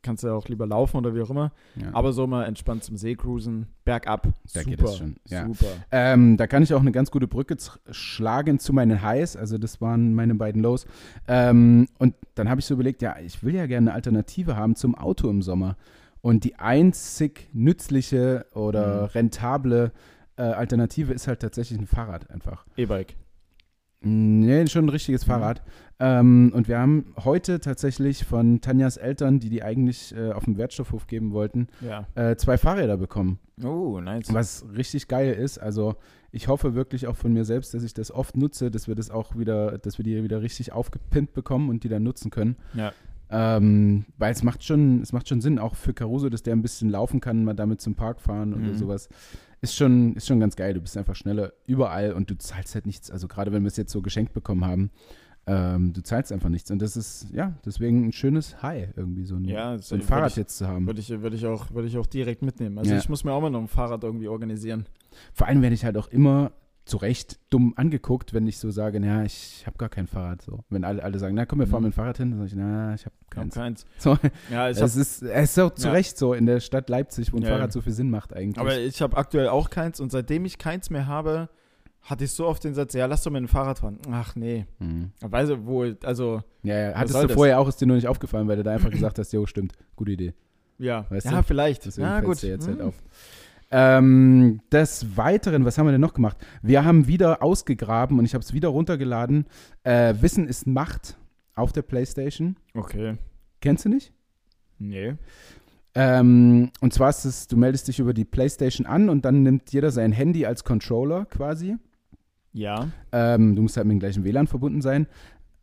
kannst du auch lieber laufen oder wie auch immer. ja. Aber so mal entspannt zum See cruisen, bergab. Da super, geht es schon, ja. Super. Ähm, da kann ich auch eine ganz gute Brücke schlagen zu meinen Highs. Also das waren meine beiden Lows. Ähm, und dann habe ich so überlegt, ja, ich will ja gerne eine Alternative haben zum Auto im Sommer. Und die einzig nützliche oder Mhm. rentable äh, Alternative ist halt tatsächlich ein Fahrrad einfach. E-Bike. Nee, schon ein richtiges Mhm. Fahrrad. Ähm, und wir haben heute tatsächlich von Tanjas Eltern, die die eigentlich äh, auf dem Wertstoffhof geben wollten, Ja. äh, zwei Fahrräder bekommen. Oh, nice. Was richtig geil ist. Also ich hoffe wirklich auch von mir selbst, dass ich das oft nutze, dass wir das auch wieder, dass wir die wieder richtig aufgepimpt bekommen und die dann nutzen können. Ja. Ähm, weil es macht schon, es macht schon Sinn, auch für Caruso, dass der ein bisschen laufen kann, mal damit zum Park fahren oder Mhm. sowas. Ist schon, ist schon ganz geil. Du bist einfach schneller überall und du zahlst halt nichts. Also gerade wenn wir es jetzt so geschenkt bekommen haben, ähm, du zahlst einfach nichts. Und das ist, ja, deswegen ein schönes High, irgendwie so ein, Ja, so ein würd Fahrrad ich- jetzt zu haben. Würde ich, würde, ich auch, würde ich auch direkt mitnehmen. Also Ja. ich muss mir auch mal noch ein Fahrrad irgendwie organisieren. Vor allem werde ich halt auch immer zu Recht dumm angeguckt, wenn ich so sage, na, ich habe gar kein Fahrrad. So. Wenn alle, alle sagen, na komm, wir fahren Mhm. mit dem Fahrrad hin, dann sage ich, na, ich habe Ich hab keins. keins. So, Ja, ich hab, es, ist, es ist auch zu Ja. Recht so in der Stadt Leipzig, wo ein Ja, Fahrrad so viel Sinn macht eigentlich. aber ich habe aktuell auch keins und seitdem ich keins mehr habe, hatte ich so oft den Satz, ja, lass doch mit dem Fahrrad fahren. Ach nee. Mhm. Weiß ich, wo, also, Ja, ja. Hattest du das? vorher auch, ist dir nur nicht aufgefallen, weil du da einfach gesagt hast, jo, stimmt, gute Idee. ja. Weißt ja, du? vielleicht. Deswegen ja, gut. dir jetzt halt Hm. auf. Ähm, des Weiteren, was haben wir denn noch gemacht? Wir haben wieder ausgegraben und ich habe es wieder runtergeladen. Äh, Wissen ist Macht auf der Playstation. Okay. Kennst du nicht? Nee. Ähm, und zwar ist es, du meldest dich über die Playstation an und dann nimmt jeder sein Handy als Controller quasi. Ja. Ähm, du musst halt mit dem gleichen WLAN verbunden sein.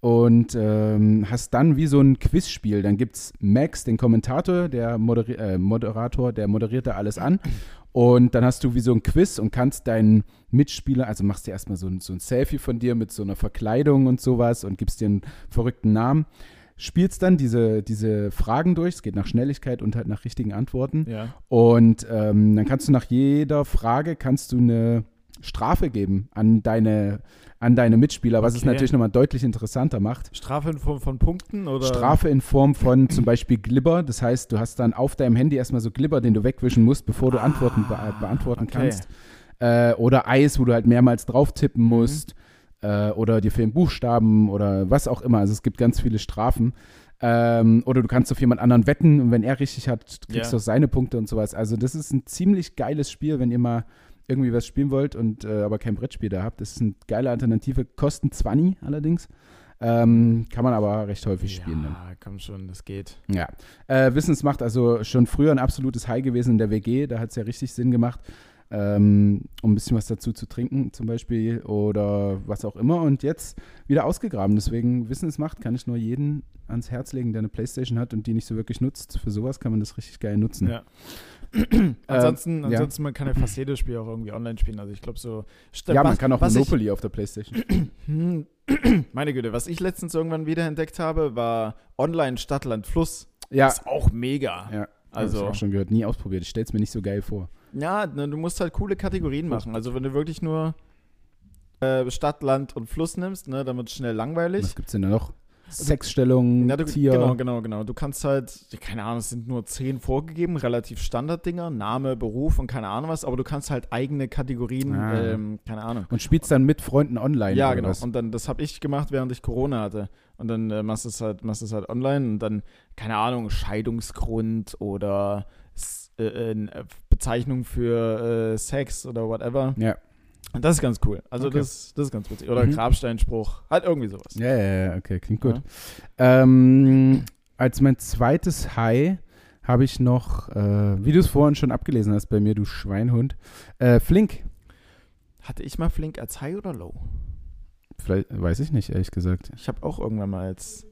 Und ähm, hast dann wie so ein Quizspiel. Dann gibt es Max, den Kommentator, der Moderi äh, Moderator, der moderiert da alles an. Und dann hast du wie so ein Quiz und kannst deinen Mitspieler, also machst dir erstmal so ein, so ein Selfie von dir mit so einer Verkleidung und sowas und gibst dir einen verrückten Namen. Spielst dann diese, diese Fragen durch, es geht nach Schnelligkeit und halt nach richtigen Antworten. Ja. Und ähm, dann kannst du nach jeder Frage kannst du eine Strafe geben an deine, an deine Mitspieler, was es Okay. natürlich nochmal deutlich interessanter macht. Strafe in Form von Punkten oder? Strafe in Form von zum Beispiel Glibber. Das heißt, du hast dann auf deinem Handy erstmal so Glibber, den du wegwischen musst, bevor du Antworten be beantworten okay. kannst. Äh, oder Eis, wo du halt mehrmals drauf tippen musst. Äh, oder dir fehlen Buchstaben oder was auch immer. Also es gibt ganz viele Strafen. Ähm, oder du kannst auf jemand anderen wetten und wenn er richtig hat, kriegst Ja. du auch seine Punkte und sowas. Also das ist ein ziemlich geiles Spiel, wenn ihr mal irgendwie was spielen wollt und äh, aber kein Brettspiel da habt. Das ist eine geile Alternative. Kosten 20 allerdings. Ähm, kann man aber recht häufig spielen. Dann. Ja, komm schon, das geht. Ja. Äh, Wissensmacht, also schon früher ein absolutes High gewesen in der WG. Da hat es ja richtig Sinn gemacht, ähm, um ein bisschen was dazu zu trinken zum Beispiel oder was auch immer. Und jetzt wieder ausgegraben. Deswegen Wissensmacht kann ich nur jeden ans Herz legen, der eine Playstation hat und die nicht so wirklich nutzt. Für sowas kann man das richtig geil nutzen. Ja. ansonsten, ja. ansonsten, man kann ja fast jedes Spiel auch irgendwie online spielen. Also ich glaube so. Ja, man kann auch Monopoly auf der Playstation. Ich, hm, meine Güte, was ich letztens irgendwann wieder entdeckt habe, war Online Stadtland Fluss. Ja. Ist auch mega. Ja. Also- Also. auch schon gehört. Nie ausprobiert. Ich stell's mir nicht so geil vor. Ja, ne, du musst halt coole Kategorien machen. Also wenn du wirklich nur äh, Stadt, Land und Fluss nimmst, ne, dann wird es schnell langweilig. Was gibt's denn da noch? Sexstellung, Ja, du, Tier. Genau, genau, genau. Du kannst halt, keine Ahnung, es sind nur zehn vorgegeben, relativ Standarddinger, Name, Beruf und keine Ahnung was, aber du kannst halt eigene Kategorien, Ah. ähm, keine Ahnung. Und spielst dann mit Freunden online. Ja, genau. Was? Und dann, das habe ich gemacht, während ich Corona hatte. Und dann äh, machst du es halt, machst es halt online und dann, keine Ahnung, Scheidungsgrund oder S äh, äh, Bezeichnung für äh, Sex oder whatever. Ja. Das ist ganz cool. Also Okay. das, das ist ganz witzig. Oder Mhm. Grabsteinspruch. Halt irgendwie sowas. Ja, ja, ja, okay, klingt gut. Ähm, als mein zweites High habe ich noch, äh, wie du es vorhin schon abgelesen hast bei mir, du Schweinhund, äh, Flink. Hatte ich mal Flink als High oder Low? Vielleicht, weiß ich nicht, ehrlich gesagt. Ich habe auch irgendwann mal als.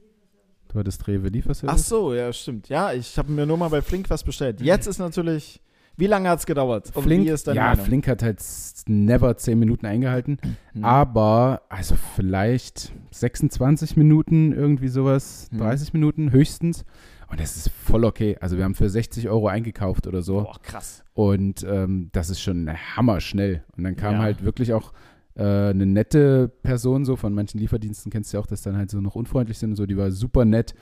Du hattest Rewe Lieferservice? Ach so, ja, stimmt. Ja, ich habe mir nur mal bei Flink was bestellt. Jetzt ist natürlich. Wie lange hat es gedauert? Und Flink, wie ist deine ja, Meinung? Flink hat halt never 10 Minuten eingehalten. Hm. Aber, also vielleicht 26 Minuten, irgendwie sowas, Hm. 30 Minuten höchstens. Und das ist voll okay. Also wir haben für 60 Euro eingekauft oder so. Boah, krass. Und ähm, das ist schon hammerschnell. Und dann kam Ja. halt wirklich auch äh, eine nette Person, so von manchen Lieferdiensten kennst du ja auch, dass dann halt so noch unfreundlich sind und so, die war super nett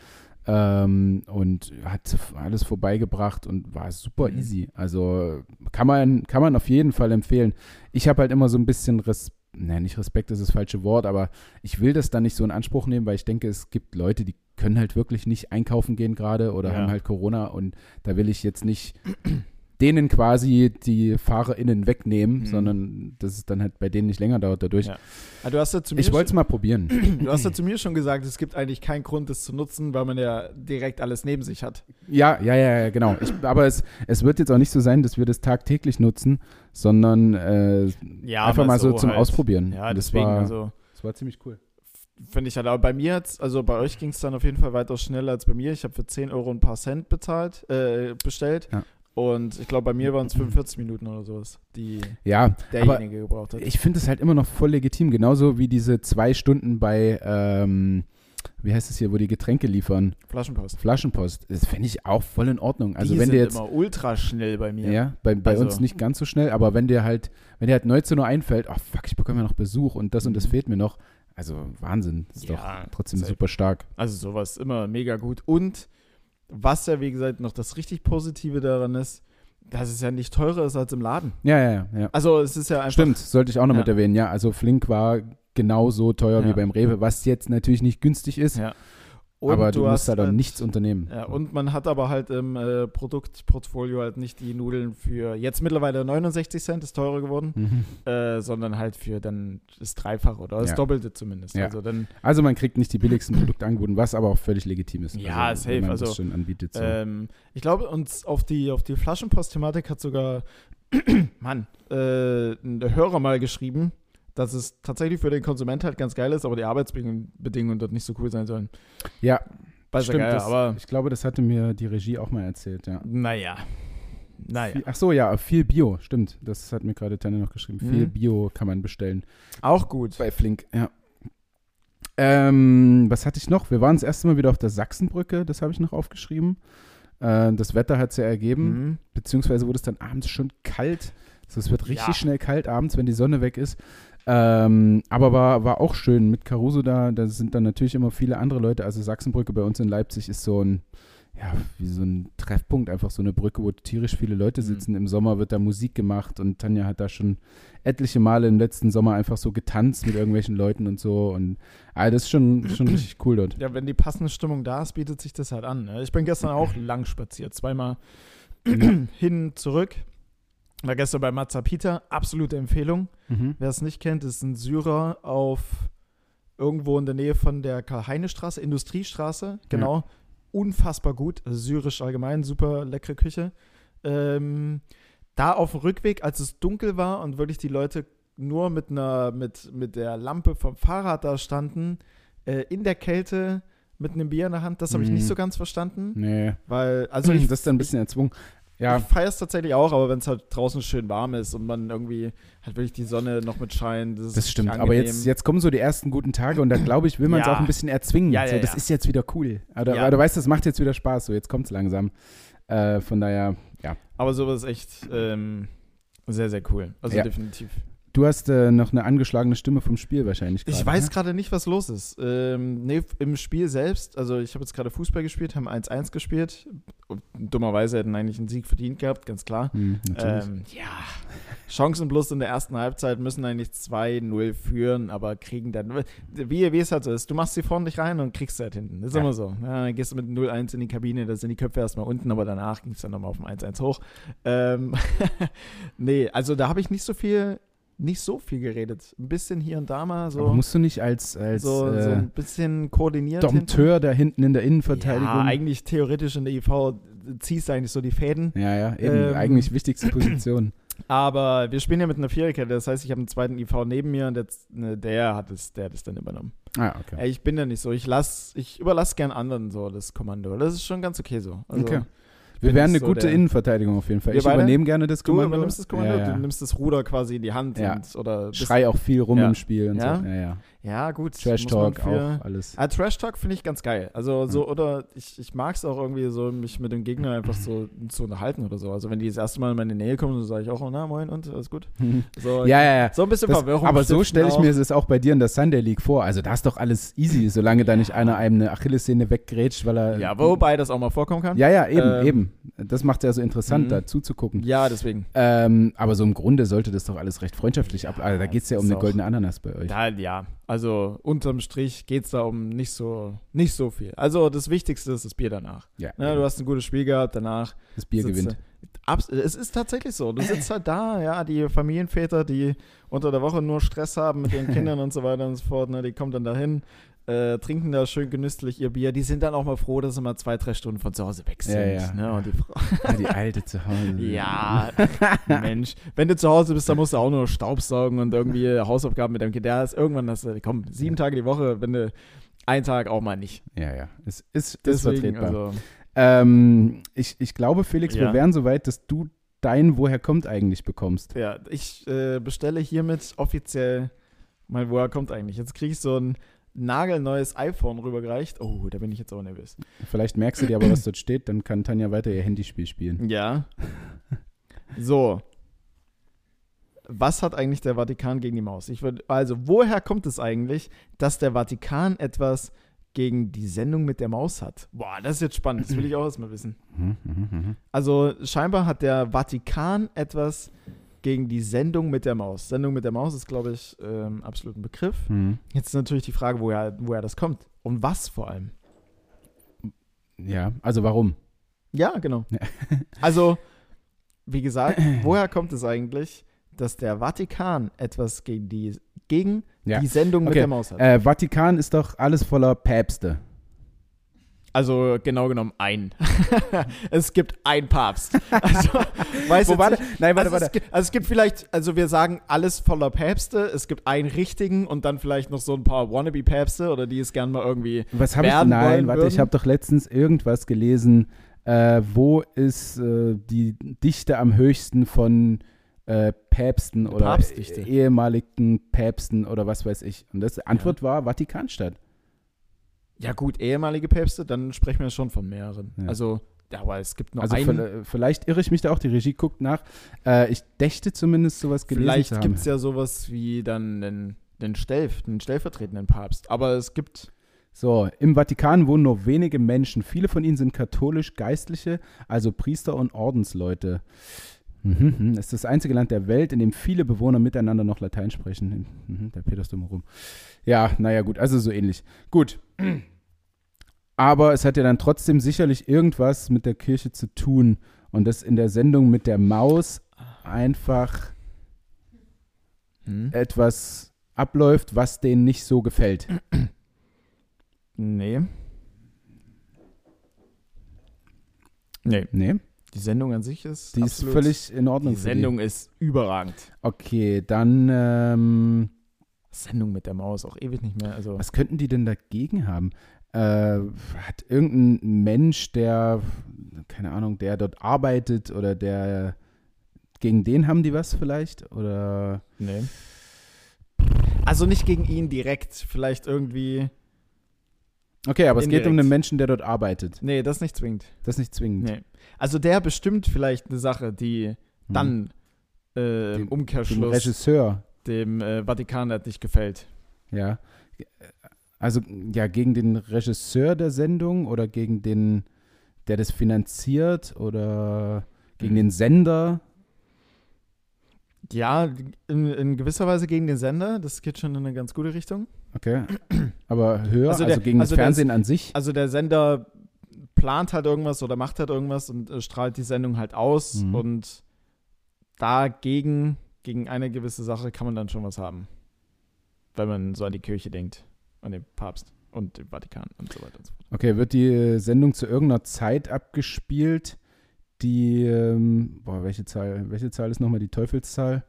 ähm, und hat alles vorbeigebracht und war super Mhm. easy. Also kann man, kann man auf jeden Fall empfehlen. Ich habe halt immer so ein bisschen Respekt. Ne, nicht Respekt ist das falsche Wort, aber ich will das dann nicht so in Anspruch nehmen, weil ich denke, es gibt Leute, die können halt wirklich nicht einkaufen gehen gerade oder Ja. haben halt Corona und da will ich jetzt nicht denen quasi die FahrerInnen wegnehmen, Mhm. sondern dass es dann halt bei denen nicht länger dauert dadurch. Ja. Ah, du hast ja zu mir Ich wollte es schon, mal probieren. du hast ja zu mir schon gesagt, es gibt eigentlich keinen Grund, das zu nutzen, weil man ja direkt alles neben sich hat. Ja, ja, ja, ja, genau. Ich, aber es, es wird jetzt auch nicht so sein, dass wir das tagtäglich nutzen, sondern äh, Ja, einfach mal so, zum halt. Ausprobieren. Ja, Und das deswegen, war, also das war ziemlich cool. finde ich halt, aber bei mir jetzt, also bei euch ging es dann auf jeden Fall weitaus schneller als bei mir. Ich habe für 10 Euro ein paar Cent bezahlt, äh, bestellt. Ja. Und ich glaube, bei mir waren es 45 Minuten oder sowas, die Ja, derjenige gebraucht hat. ich finde es halt immer noch voll legitim, genauso wie diese zwei Stunden bei, ähm, wie heißt es hier, wo die Getränke liefern, Flaschenpost. Flaschenpost. Das finde ich auch voll in Ordnung. Also die wenn sind jetzt immer ultra schnell bei mir. Ja, bei, bei Also- uns nicht ganz so schnell, aber wenn dir halt, wenn dir halt 19 Uhr einfällt, ach fuck, ich bekomme ja noch Besuch und das und das Mhm. fehlt mir noch. Also Wahnsinn, ist Ja, doch trotzdem safe. super stark. Also sowas immer mega gut. Und was ja, wie gesagt, noch das richtig Positive daran ist, dass es ja nicht teurer ist als im Laden. Ja, ja, ja. Also es ist ja einfach. Stimmt, sollte ich auch noch Ja. mit erwähnen. Ja, also Flink war genauso teuer wie Ja. beim Rewe, was jetzt natürlich nicht günstig ist, Ja. Und aber du, musst hast da doch halt- nichts unternehmen. Ja, und man hat aber halt im äh, Produktportfolio halt nicht die Nudeln für jetzt mittlerweile 69 Cent, ist teurer geworden, Mhm. äh, sondern halt für dann das Dreifache oder das Ja. Doppelte zumindest. Ja. Also dann, Also man kriegt nicht die billigsten Produkte angeboten, was aber auch völlig legitim ist. Ja, also, safe, Wenn man also, das schon anbietet. So. ähm, ich glaube, uns auf die, auf die Flaschenpost-Thematik hat sogar, Mann, äh, ein Hörer mal geschrieben, dass es tatsächlich für den Konsument halt ganz geil ist, aber die Arbeitsbedingungen dort nicht so cool sein sollen. ja, Weiß stimmt. geil, das, aber ich glaube, das hatte mir die Regie auch mal erzählt, ja. naja. Naja. Viel- Ach so, ja, viel Bio, stimmt. Das hat mir gerade Tanja noch geschrieben. Viel Mhm. Bio kann man bestellen. Auch gut. Bei Flink, ja. Ähm, was hatte ich noch? Wir waren das erste Mal wieder auf der Sachsenbrücke, das habe ich noch aufgeschrieben. Äh, das Wetter hat es ja ergeben, Mhm. beziehungsweise wurde es dann abends schon kalt. Also es wird richtig Ja. schnell kalt abends, wenn die Sonne weg ist. Ähm, aber war, war auch schön mit Caruso da. Da sind dann natürlich immer viele andere Leute. Also Sachsenbrücke bei uns in Leipzig ist so ein, ja, wie so ein Treffpunkt, einfach so eine Brücke, wo tierisch viele Leute Mhm. sitzen. Im Sommer wird da Musik gemacht und Tanja hat da schon etliche Male im letzten Sommer einfach so getanzt mit irgendwelchen Leuten und so. Und ah, das ist schon, schon richtig cool dort. Ja, wenn die passende Stimmung da ist, bietet sich das halt an. Ne? Ich bin gestern auch lang spaziert, zweimal hin, zurück. War gestern bei Mazzapita, absolute Empfehlung. Mhm. Wer es nicht kennt, ist ein Syrer auf irgendwo in der Nähe von der Karl-Heine-Straße, Industriestraße, genau. Unfassbar gut, also syrisch allgemein, super leckere Küche. Ähm, da auf dem Rückweg, als es dunkel war und wirklich die Leute nur mit einer, mit, mit der Lampe vom Fahrrad da standen, äh, in der Kälte mit einem Bier in der Hand, das habe ich Mhm. nicht so ganz verstanden, Nee. weil, also ich, das ist dann ein bisschen erzwungen. Ja, ich feiere es tatsächlich auch, aber wenn es halt draußen schön warm ist und man irgendwie halt wirklich die Sonne noch mit scheint, das, ist Das stimmt, aber jetzt, jetzt kommen so die ersten guten Tage und da glaube ich, will man es Ja. auch ein bisschen erzwingen. Ja, ja, so, das ist jetzt wieder cool. Aber, aber du weißt, das macht jetzt wieder Spaß. So, jetzt kommt es langsam. Äh, von daher, ja. Aber sowas ist echt ähm, sehr, sehr cool. Also definitiv. Du hast äh, noch eine angeschlagene Stimme vom Spiel wahrscheinlich. Ich gerade, weiß ne? gerade nicht, was los ist. Ähm, nee, im Spiel selbst, also ich habe jetzt gerade Fußball gespielt, haben 1-1 gespielt. Und dummerweise hätten eigentlich einen Sieg verdient gehabt, ganz klar. Hm. Ähm, ja, Chancen bloß in der ersten Halbzeit müssen eigentlich 2-0 führen, aber kriegen dann, wie, wie es halt so ist, du machst sie vorne nicht rein und kriegst sie halt hinten. Das ist Ja. immer so. Ja, dann gehst du mit 0-1 in die Kabine, da sind die Köpfe erstmal unten, aber danach ging es dann nochmal auf dem 1-1 hoch. Ähm, nee, also da habe ich nicht so viel, nicht so viel geredet. Ein bisschen hier und da mal so. aber musst du nicht als, als so, so äh, ein bisschen koordiniert. hinten. Dompteur da hinten in der Innenverteidigung? Ja, eigentlich theoretisch in der IV ziehst du eigentlich so die Fäden. ja, ja, eben. Ähm, eigentlich wichtigste Position. Aber wir spielen ja mit einer Viererkette, das heißt, ich habe einen zweiten IV neben mir und der, ne, der hat es, der hat es dann übernommen. Ah, okay. Ich bin da nicht so. Ich lass, ich überlasse gern anderen so das Kommando. Das ist schon ganz okay so. Also, Okay. Wir wären eine so gute Innenverteidigung auf jeden Fall. Ich übernehme gerne das Du Kommando. übernimmst das Kommando, Ja, ja. du nimmst das Ruder quasi in die Hand Ja. und, oder Schrei auch viel rum im Spiel und so. Ja, ja. Ja, gut. Trash Talk für- auch, alles. Ah, Trash Talk finde ich ganz geil. Also so, oder ich, ich mag es auch irgendwie so, mich mit dem Gegner einfach so zu unterhalten oder so. Also wenn die das erste Mal in meine Nähe kommen, dann sage ich auch, oh, na moin und alles gut. So, ja, ja, ja. so ein bisschen Das, Verwirrung. aber so stelle ich auch. mir es auch bei dir in der Sunday League vor. Also da ist doch alles easy, solange da nicht einer einem eine Achillessehne weggrätscht, weil er. Ja, wobei das auch mal vorkommen kann. Ja, ja, eben, Ähm, eben. Das macht ja so interessant, Mhm. da zuzugucken. Ja, deswegen. Ähm, aber so im Grunde sollte das doch alles recht freundschaftlich ab. Also da geht es ja um eine goldene Ananas bei euch. Da, ja, also unterm Strich geht es da um nicht so, nicht so viel. Also das Wichtigste ist das Bier danach. Ja, Ne, du hast ein gutes Spiel gehabt, danach das Bier sitzt gewinnt. Abs es ist tatsächlich so. Du sitzt halt da, ja, die Familienväter, die unter der Woche nur Stress haben mit ihren Kindern und so weiter und so fort, ne, die kommen dann dahin, äh, trinken da schön genüsslich ihr Bier. Die sind dann auch mal froh, dass sie mal zwei, drei Stunden von zu Hause weg sind. Ja, ja. Ne, und die Frau, Ja, die alte zu Hause. ja, Mensch, wenn du zu Hause bist, dann musst du auch nur Staubsaugen und irgendwie Hausaufgaben mit deinem Kind. Ja, ist irgendwann das, komm, sieben Tage die Woche, wenn du einen Tag auch mal nicht. Ja, ja. Es ist, ist vertretbar. also, Ähm, ich, ich glaube, Felix, wir Ja. wären so weit, dass du dein Woher kommt eigentlich bekommst. Ja, ich äh, bestelle hiermit offiziell mein Woher kommt eigentlich. Jetzt kriege ich so ein nagelneues iPhone rübergereicht. Oh, da bin ich jetzt auch nervös. Vielleicht merkst du dir aber, was dort steht, dann kann Tanja weiter ihr Handyspiel spielen. Ja. So. Was hat eigentlich der Vatikan gegen die Maus? Ich würd, also, woher kommt es eigentlich, dass der Vatikan etwas gegen die Sendung mit der Maus hat? Boah, das ist jetzt spannend. Das will ich auch erstmal wissen. Mhm, mhm, mhm. Also scheinbar hat der Vatikan etwas gegen die Sendung mit der Maus. Sendung mit der Maus ist, glaube ich, ähm, absolut ein Begriff. Mhm. Jetzt ist natürlich die Frage, woher, woher das kommt. Und was vor allem. Ja, also warum? Ja, genau. Also, wie gesagt, woher kommt es eigentlich, dass der Vatikan etwas gegen die, gegen Ja. die Sendung mit Okay. der Maus hat? Äh, Vatikan ist doch alles voller Päpste. Also genau genommen ein. es gibt einen Papst. Also, weiß Wo jetzt war nicht- der? Nein, warte, also, Es warte. gibt, also es gibt vielleicht, also wir sagen alles voller Päpste, es gibt einen richtigen und dann vielleicht noch so ein paar Wannabe-Päpste oder die es gern mal irgendwie. Was habe ich? werden Nein, wollen warte, ich würden? habe doch letztens irgendwas gelesen. Äh, wo ist äh, die Dichte am höchsten von äh, Päpsten oder Papstdichte. eh- ehemaligen Päpsten oder was weiß ich? Und das Antwort war Vatikanstadt. Ja, gut, ehemalige Päpste, dann sprechen wir schon von mehreren. Ja. Also, ja, aber es gibt nur Also einen. vi- vielleicht irre ich mich da auch, die Regie guckt nach. Äh, ich dächte zumindest sowas gelesen Vielleicht gibt es ja sowas wie dann einen, einen, Stellf, einen stellvertretenden Papst. Aber es gibt. So, im Vatikan wohnen nur wenige Menschen. Viele von ihnen sind katholisch Geistliche, also Priester und Ordensleute. Mhm, mhm. Es ist das einzige Land der Welt, in dem viele Bewohner miteinander noch Latein sprechen. Mhm, der Petersdom rum. Ja, naja, gut, also so ähnlich. Gut. Aber es hat ja dann trotzdem sicherlich irgendwas mit der Kirche zu tun. Und das in der Sendung mit der Maus einfach Hm? etwas abläuft, was denen nicht so gefällt. Nee. Nee, Nee, die Sendung an sich ist. die ist völlig in Ordnung. Die Sendung ist überragend. Okay, dann, ähm, Sendung mit der Maus, auch ewig nicht mehr. Also, was könnten die denn dagegen haben? Äh, hat irgendein Mensch, der, keine Ahnung, der dort arbeitet oder der, gegen den haben die was vielleicht? Oder, nee. Also nicht gegen ihn direkt, vielleicht irgendwie. okay, aber es geht um Indirekt. einen Menschen, der dort arbeitet. Nee, das nicht zwingend. Das nicht zwingend. Nee. Also der bestimmt vielleicht eine Sache, die Hm. dann äh, Dem- im Dem Umkehrschluss Regisseur, dem äh, Vatikan halt nicht gefällt. ja. Also, ja, gegen den Regisseur der Sendung oder gegen den, der das finanziert oder gegen Mhm. den Sender? Ja, in, in gewisser Weise gegen den Sender, das geht schon in eine ganz gute Richtung. Okay. Aber höher, Also also, der- gegen also das der Fernsehen an sich? Also der Sender plant halt irgendwas oder macht halt irgendwas und äh, strahlt die Sendung halt aus Mhm. und dagegen, gegen eine gewisse Sache kann man dann schon was haben. Wenn man so an die Kirche denkt, an den Papst und den Vatikan und so weiter und so fort. Okay, wird die Sendung zu irgendeiner Zeit abgespielt, die, ähm, boah, welche Zahl, welche Zahl ist nochmal die Teufelszahl?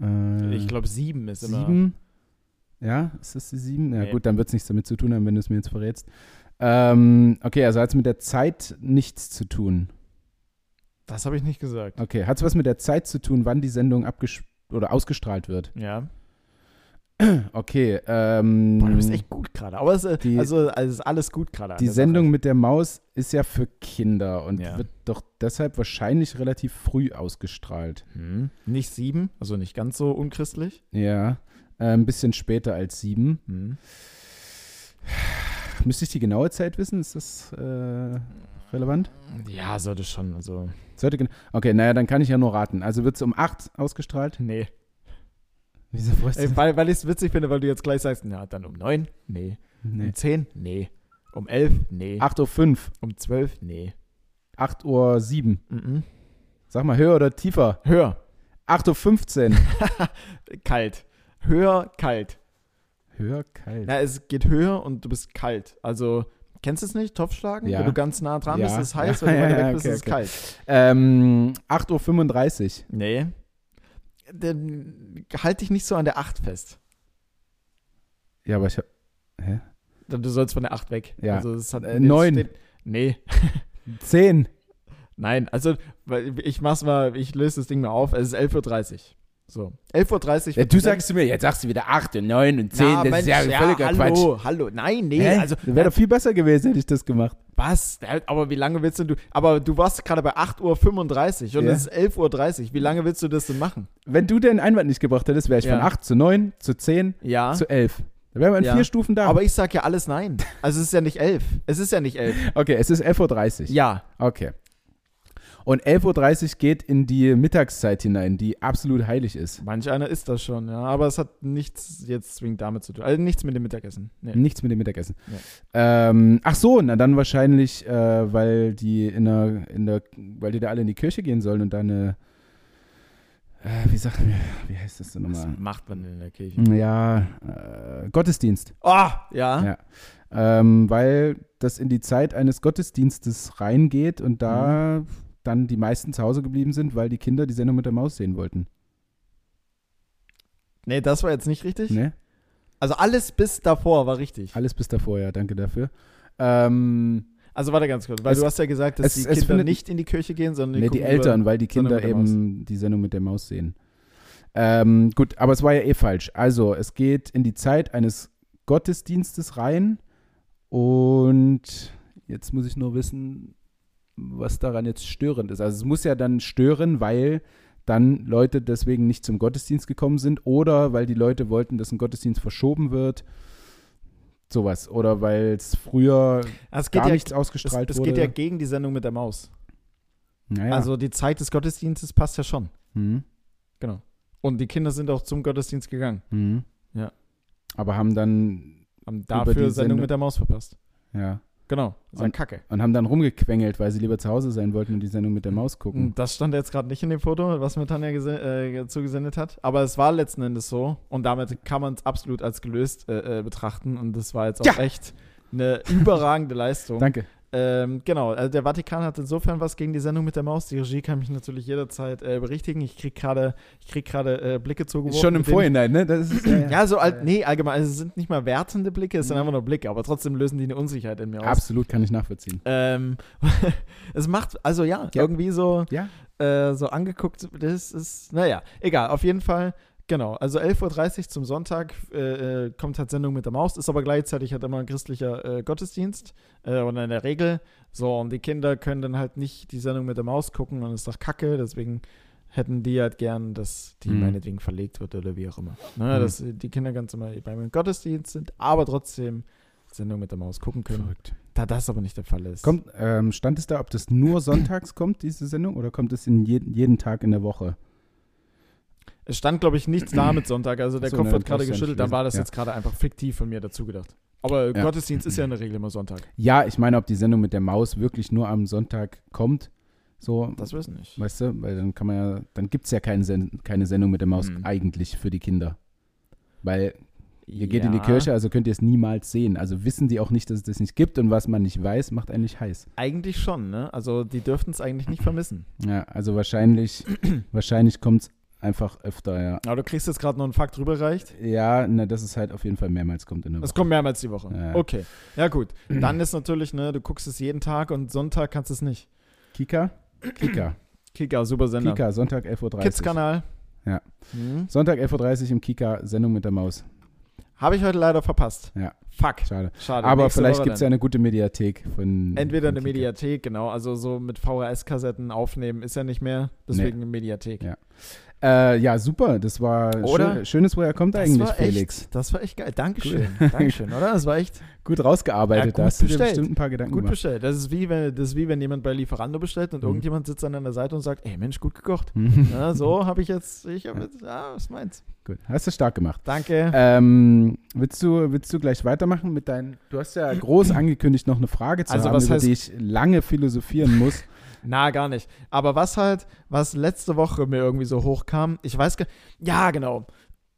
Äh, Ich glaube, sieben ist immer. sieben. Ja, ist das die sieben? Ja, Nee. gut, dann wird es nichts damit zu tun haben, wenn du es mir jetzt verrätst. Ähm, okay, also hat es mit der Zeit nichts zu tun. Das habe ich nicht gesagt. Okay, hat es was mit der Zeit zu tun, wann die Sendung abges oder ausgestrahlt wird? Ja. Okay, ähm, Boah, du bist echt gut gerade. Aber es, äh, Die- also, also ist alles gut gerade. die Sendung mit der Maus ist ja für Kinder und Ja. wird doch deshalb wahrscheinlich relativ früh ausgestrahlt. Hm. Nicht sieben, also nicht ganz so unchristlich. Ja, äh, ein bisschen später als sieben. Hm. Müsste ich die genaue Zeit wissen? Ist das äh, relevant? Ja, sollte schon. Also, Sollte okay, naja, dann kann ich ja nur raten. Also wird es um 8 ausgestrahlt? nee. Wieso freust du Ey, weil weil ich es witzig finde, weil du jetzt gleich sagst, na, dann um neun? Nee. Nee. Um zehn? Nee. Um elf? Nee. 8 Uhr 5, Um zwölf? Nee. 8 Uhr 7. Mhm. Sag mal höher oder tiefer? Höher. 8 Uhr 15. Kalt. Höher, kalt. höher, kalt. Na, es geht höher und du bist kalt. Also, kennst du es nicht? Topfschlagen? Ja. Wenn du ganz nah dran Ja. bist, ist es heiß. Ja, Wenn du ja, weiter ja, weg bist, okay, ist es okay. kalt. Ähm, 8 Uhr 35. Nee. Dann halt dich nicht so an der 8 fest. Ja, aber ich hab, hä? Du sollst von der 8 weg. Ja. Also es hat, Äh, es neun. steht- Nee. 10. Nein, also ich mach's mal, ich löse das Ding mal auf. Es ist 11.30 Uhr. So. 11.30 Uhr. Ja, du sagst zu mir, jetzt sagst du wieder 8 und 9 und 10. Na, das Mensch, ist ja völliger hallo, Quatsch. hallo. Nein, nee, Hä? also Wäre doch viel besser gewesen, hätte ich das gemacht. was? Aber wie lange willst du Aber du warst gerade bei 8.35 Uhr und Ja. es ist 11.30 Uhr. Wie lange willst du das denn machen? Wenn du den Einwand nicht gebracht hättest, wäre ich Ja. von 8 zu 9 zu 10 Ja. zu 11. Da wären wir in Ja. vier Stufen da. Aber ich sag ja alles nein. Also es ist ja nicht 11. Es ist ja nicht 11. okay, es ist 11.30 Uhr. Ja. Okay. Und 11.30 Uhr geht in die Mittagszeit hinein, die absolut heilig ist. Manch einer ist das schon, ja. Aber es hat nichts jetzt zwingend damit zu tun. Also nichts mit dem Mittagessen. Nee. Nichts mit dem Mittagessen. Ja. Ähm, ach so, na dann wahrscheinlich, äh, weil die in der, in der, weil die da alle in die Kirche gehen sollen und da eine, äh, wie sagt mir, wie heißt das denn Was nochmal? macht man in der Kirche? Ja, äh, Gottesdienst. Oh, ja. Ja. Ähm, weil das in die Zeit eines Gottesdienstes reingeht und da Mhm. Dann die meisten zu Hause geblieben sind, weil die Kinder die Sendung mit der Maus sehen wollten. Nee, das war jetzt nicht richtig. Ne? Also alles bis davor war richtig. Alles bis davor, ja, danke dafür. Ähm, Also warte ganz kurz, weil Es- du hast ja gesagt, dass es- die Kinder findet- nicht in die Kirche gehen, sondern die gucken Eltern, weil die Kinder eben die Sendung mit der Maus sehen. Ähm, gut, aber es war ja eh falsch. Also, es geht in die Zeit eines Gottesdienstes rein und jetzt muss ich nur wissen, was daran jetzt störend ist. Also, es muss ja dann stören, weil dann Leute deswegen nicht zum Gottesdienst gekommen sind oder weil die Leute wollten, dass ein Gottesdienst verschoben wird. Sowas. Oder weil es früher über- Es geht gar ja, nichts es, ausgestrahlt es wurde. geht ja gegen die Sendung mit der Maus. naja. Also die Zeit des Gottesdienstes passt ja schon. hm. Und die Kinder sind auch zum Gottesdienst gegangen. Mhm. Ja. Aber haben dann, Haben dafür Sendung Sendung- mit der Maus verpasst. ja, Genau. Das war Und- Kacke. und haben dann rumgequengelt, weil sie lieber zu Hause sein wollten und die Sendung mit der Maus gucken. Und Das stand jetzt gerade nicht in dem Foto, was mir Tanja äh, zugesendet hat. Aber es war letzten Endes so. Und damit kann man es absolut als gelöst äh, äh, betrachten. Und das war jetzt auch Ja. echt eine überragende Leistung. Danke. Ähm, genau, also der Vatikan hat insofern was gegen die Sendung mit der Maus. Die Regie kann mich natürlich jederzeit äh, berichtigen. Ich krieg gerade ich krieg gerade äh, Blicke zugeworfen. Schon im Vorhinein, ne? Das ist, ja, Ja, so alt, nee, allgemein, also es sind nicht mal wertende Blicke, es sind einfach nur Blicke, aber trotzdem lösen die eine Unsicherheit in mir aus. Absolut kann ich nachvollziehen. Ähm, es macht, also ja, Ja. irgendwie so, Ja. äh, so angeguckt, das ist, naja, egal, auf jeden Fall, genau, also 11.30 Uhr zum Sonntag äh, äh, kommt halt Sendung mit der Maus, ist aber gleichzeitig halt immer ein christlicher äh, Gottesdienst äh, und in der Regel, so, und die Kinder können dann halt nicht die Sendung mit der Maus gucken und ist doch kacke, deswegen hätten die halt gern, dass die Mhm. meinetwegen verlegt wird oder wie auch immer. Ne, Mhm. Dass die Kinder ganz immer beim Gottesdienst sind, aber trotzdem Sendung mit der Maus gucken können. Verrückt. Da das aber nicht der Fall ist. Kommt, ähm, stand es da, ob das nur sonntags kommt, diese Sendung, oder kommt es in je jeden Tag in der Woche? Es stand, glaube ich, nichts da mit Sonntag. Also der so, Kopf ne, wird dann gerade ja geschüttelt. Dann war das. Ja. jetzt gerade einfach fiktiv von mir dazu gedacht. Aber Ja. Gottesdienst ist ja in der Regel immer Sonntag. Ja, ich meine, ob die Sendung mit der Maus wirklich nur am Sonntag kommt. So, Das wissen nicht. weißt du, weil dann kann man ja, dann gibt es ja keine, Sen keine Sendung mit der Maus Mhm. eigentlich für die Kinder. Weil Ihr geht in die Ja. Kirche, also könnt ihr es niemals sehen. Also wissen die auch nicht, dass es das nicht gibt und was man nicht weiß, macht eigentlich heiß. Eigentlich schon, ne? Also die dürften es eigentlich nicht vermissen. Ja, also wahrscheinlich, wahrscheinlich kommt es einfach öfter, ja. Aber du kriegst jetzt gerade noch einen Fakt rüberreicht. Ja, na, dass es halt auf jeden Fall mehrmals kommt in der Es Woche. kommt mehrmals die Woche. Ja. Okay. Ja, gut. Dann ist natürlich, ne, du guckst es jeden Tag und Sonntag kannst du es nicht. Kika? Kika. Kika, super Sender. Kika, Sonntag 11.30 Uhr. Kids-Kanal. Ja. Mhm. Sonntag 11.30 Uhr im Kika, Sendung mit der Maus. Habe ich heute leider verpasst. Ja. Fuck. Schade. Schade. Aber Nächste vielleicht gibt es ja eine gute Mediathek von. Entweder von eine Kika. Mediathek, genau. Also so mit VHS-Kassetten aufnehmen ist ja nicht mehr. Deswegen eine Mediathek. Ja. Äh, ja, super. Das war Oder? schön, schönes, woher kommt Das eigentlich, Felix? Echt, das war echt geil. Dankeschön. Dankeschön, oder? Das war echt Gut rausgearbeitet. Ja, gut da hast du dir bestellt. bestimmt ein paar Gedanken gut gemacht. bestellt. Das ist, wie wenn, das ist wie wenn jemand bei Lieferando bestellt und Mhm. irgendjemand sitzt dann an der Seite und sagt, ey Mensch, gut gekocht. Ja, so habe ich jetzt, ich habe jetzt, ja, was meins. Gut, hast du stark gemacht. Danke. Ähm, willst, du, willst du gleich weitermachen mit deinen. Du hast ja groß angekündigt, noch eine Frage zu Also haben, was über heißt- die ich lange philosophieren muss. Na, gar nicht. Aber was halt, was letzte Woche mir irgendwie so hochkam, ich weiß gar ja, genau.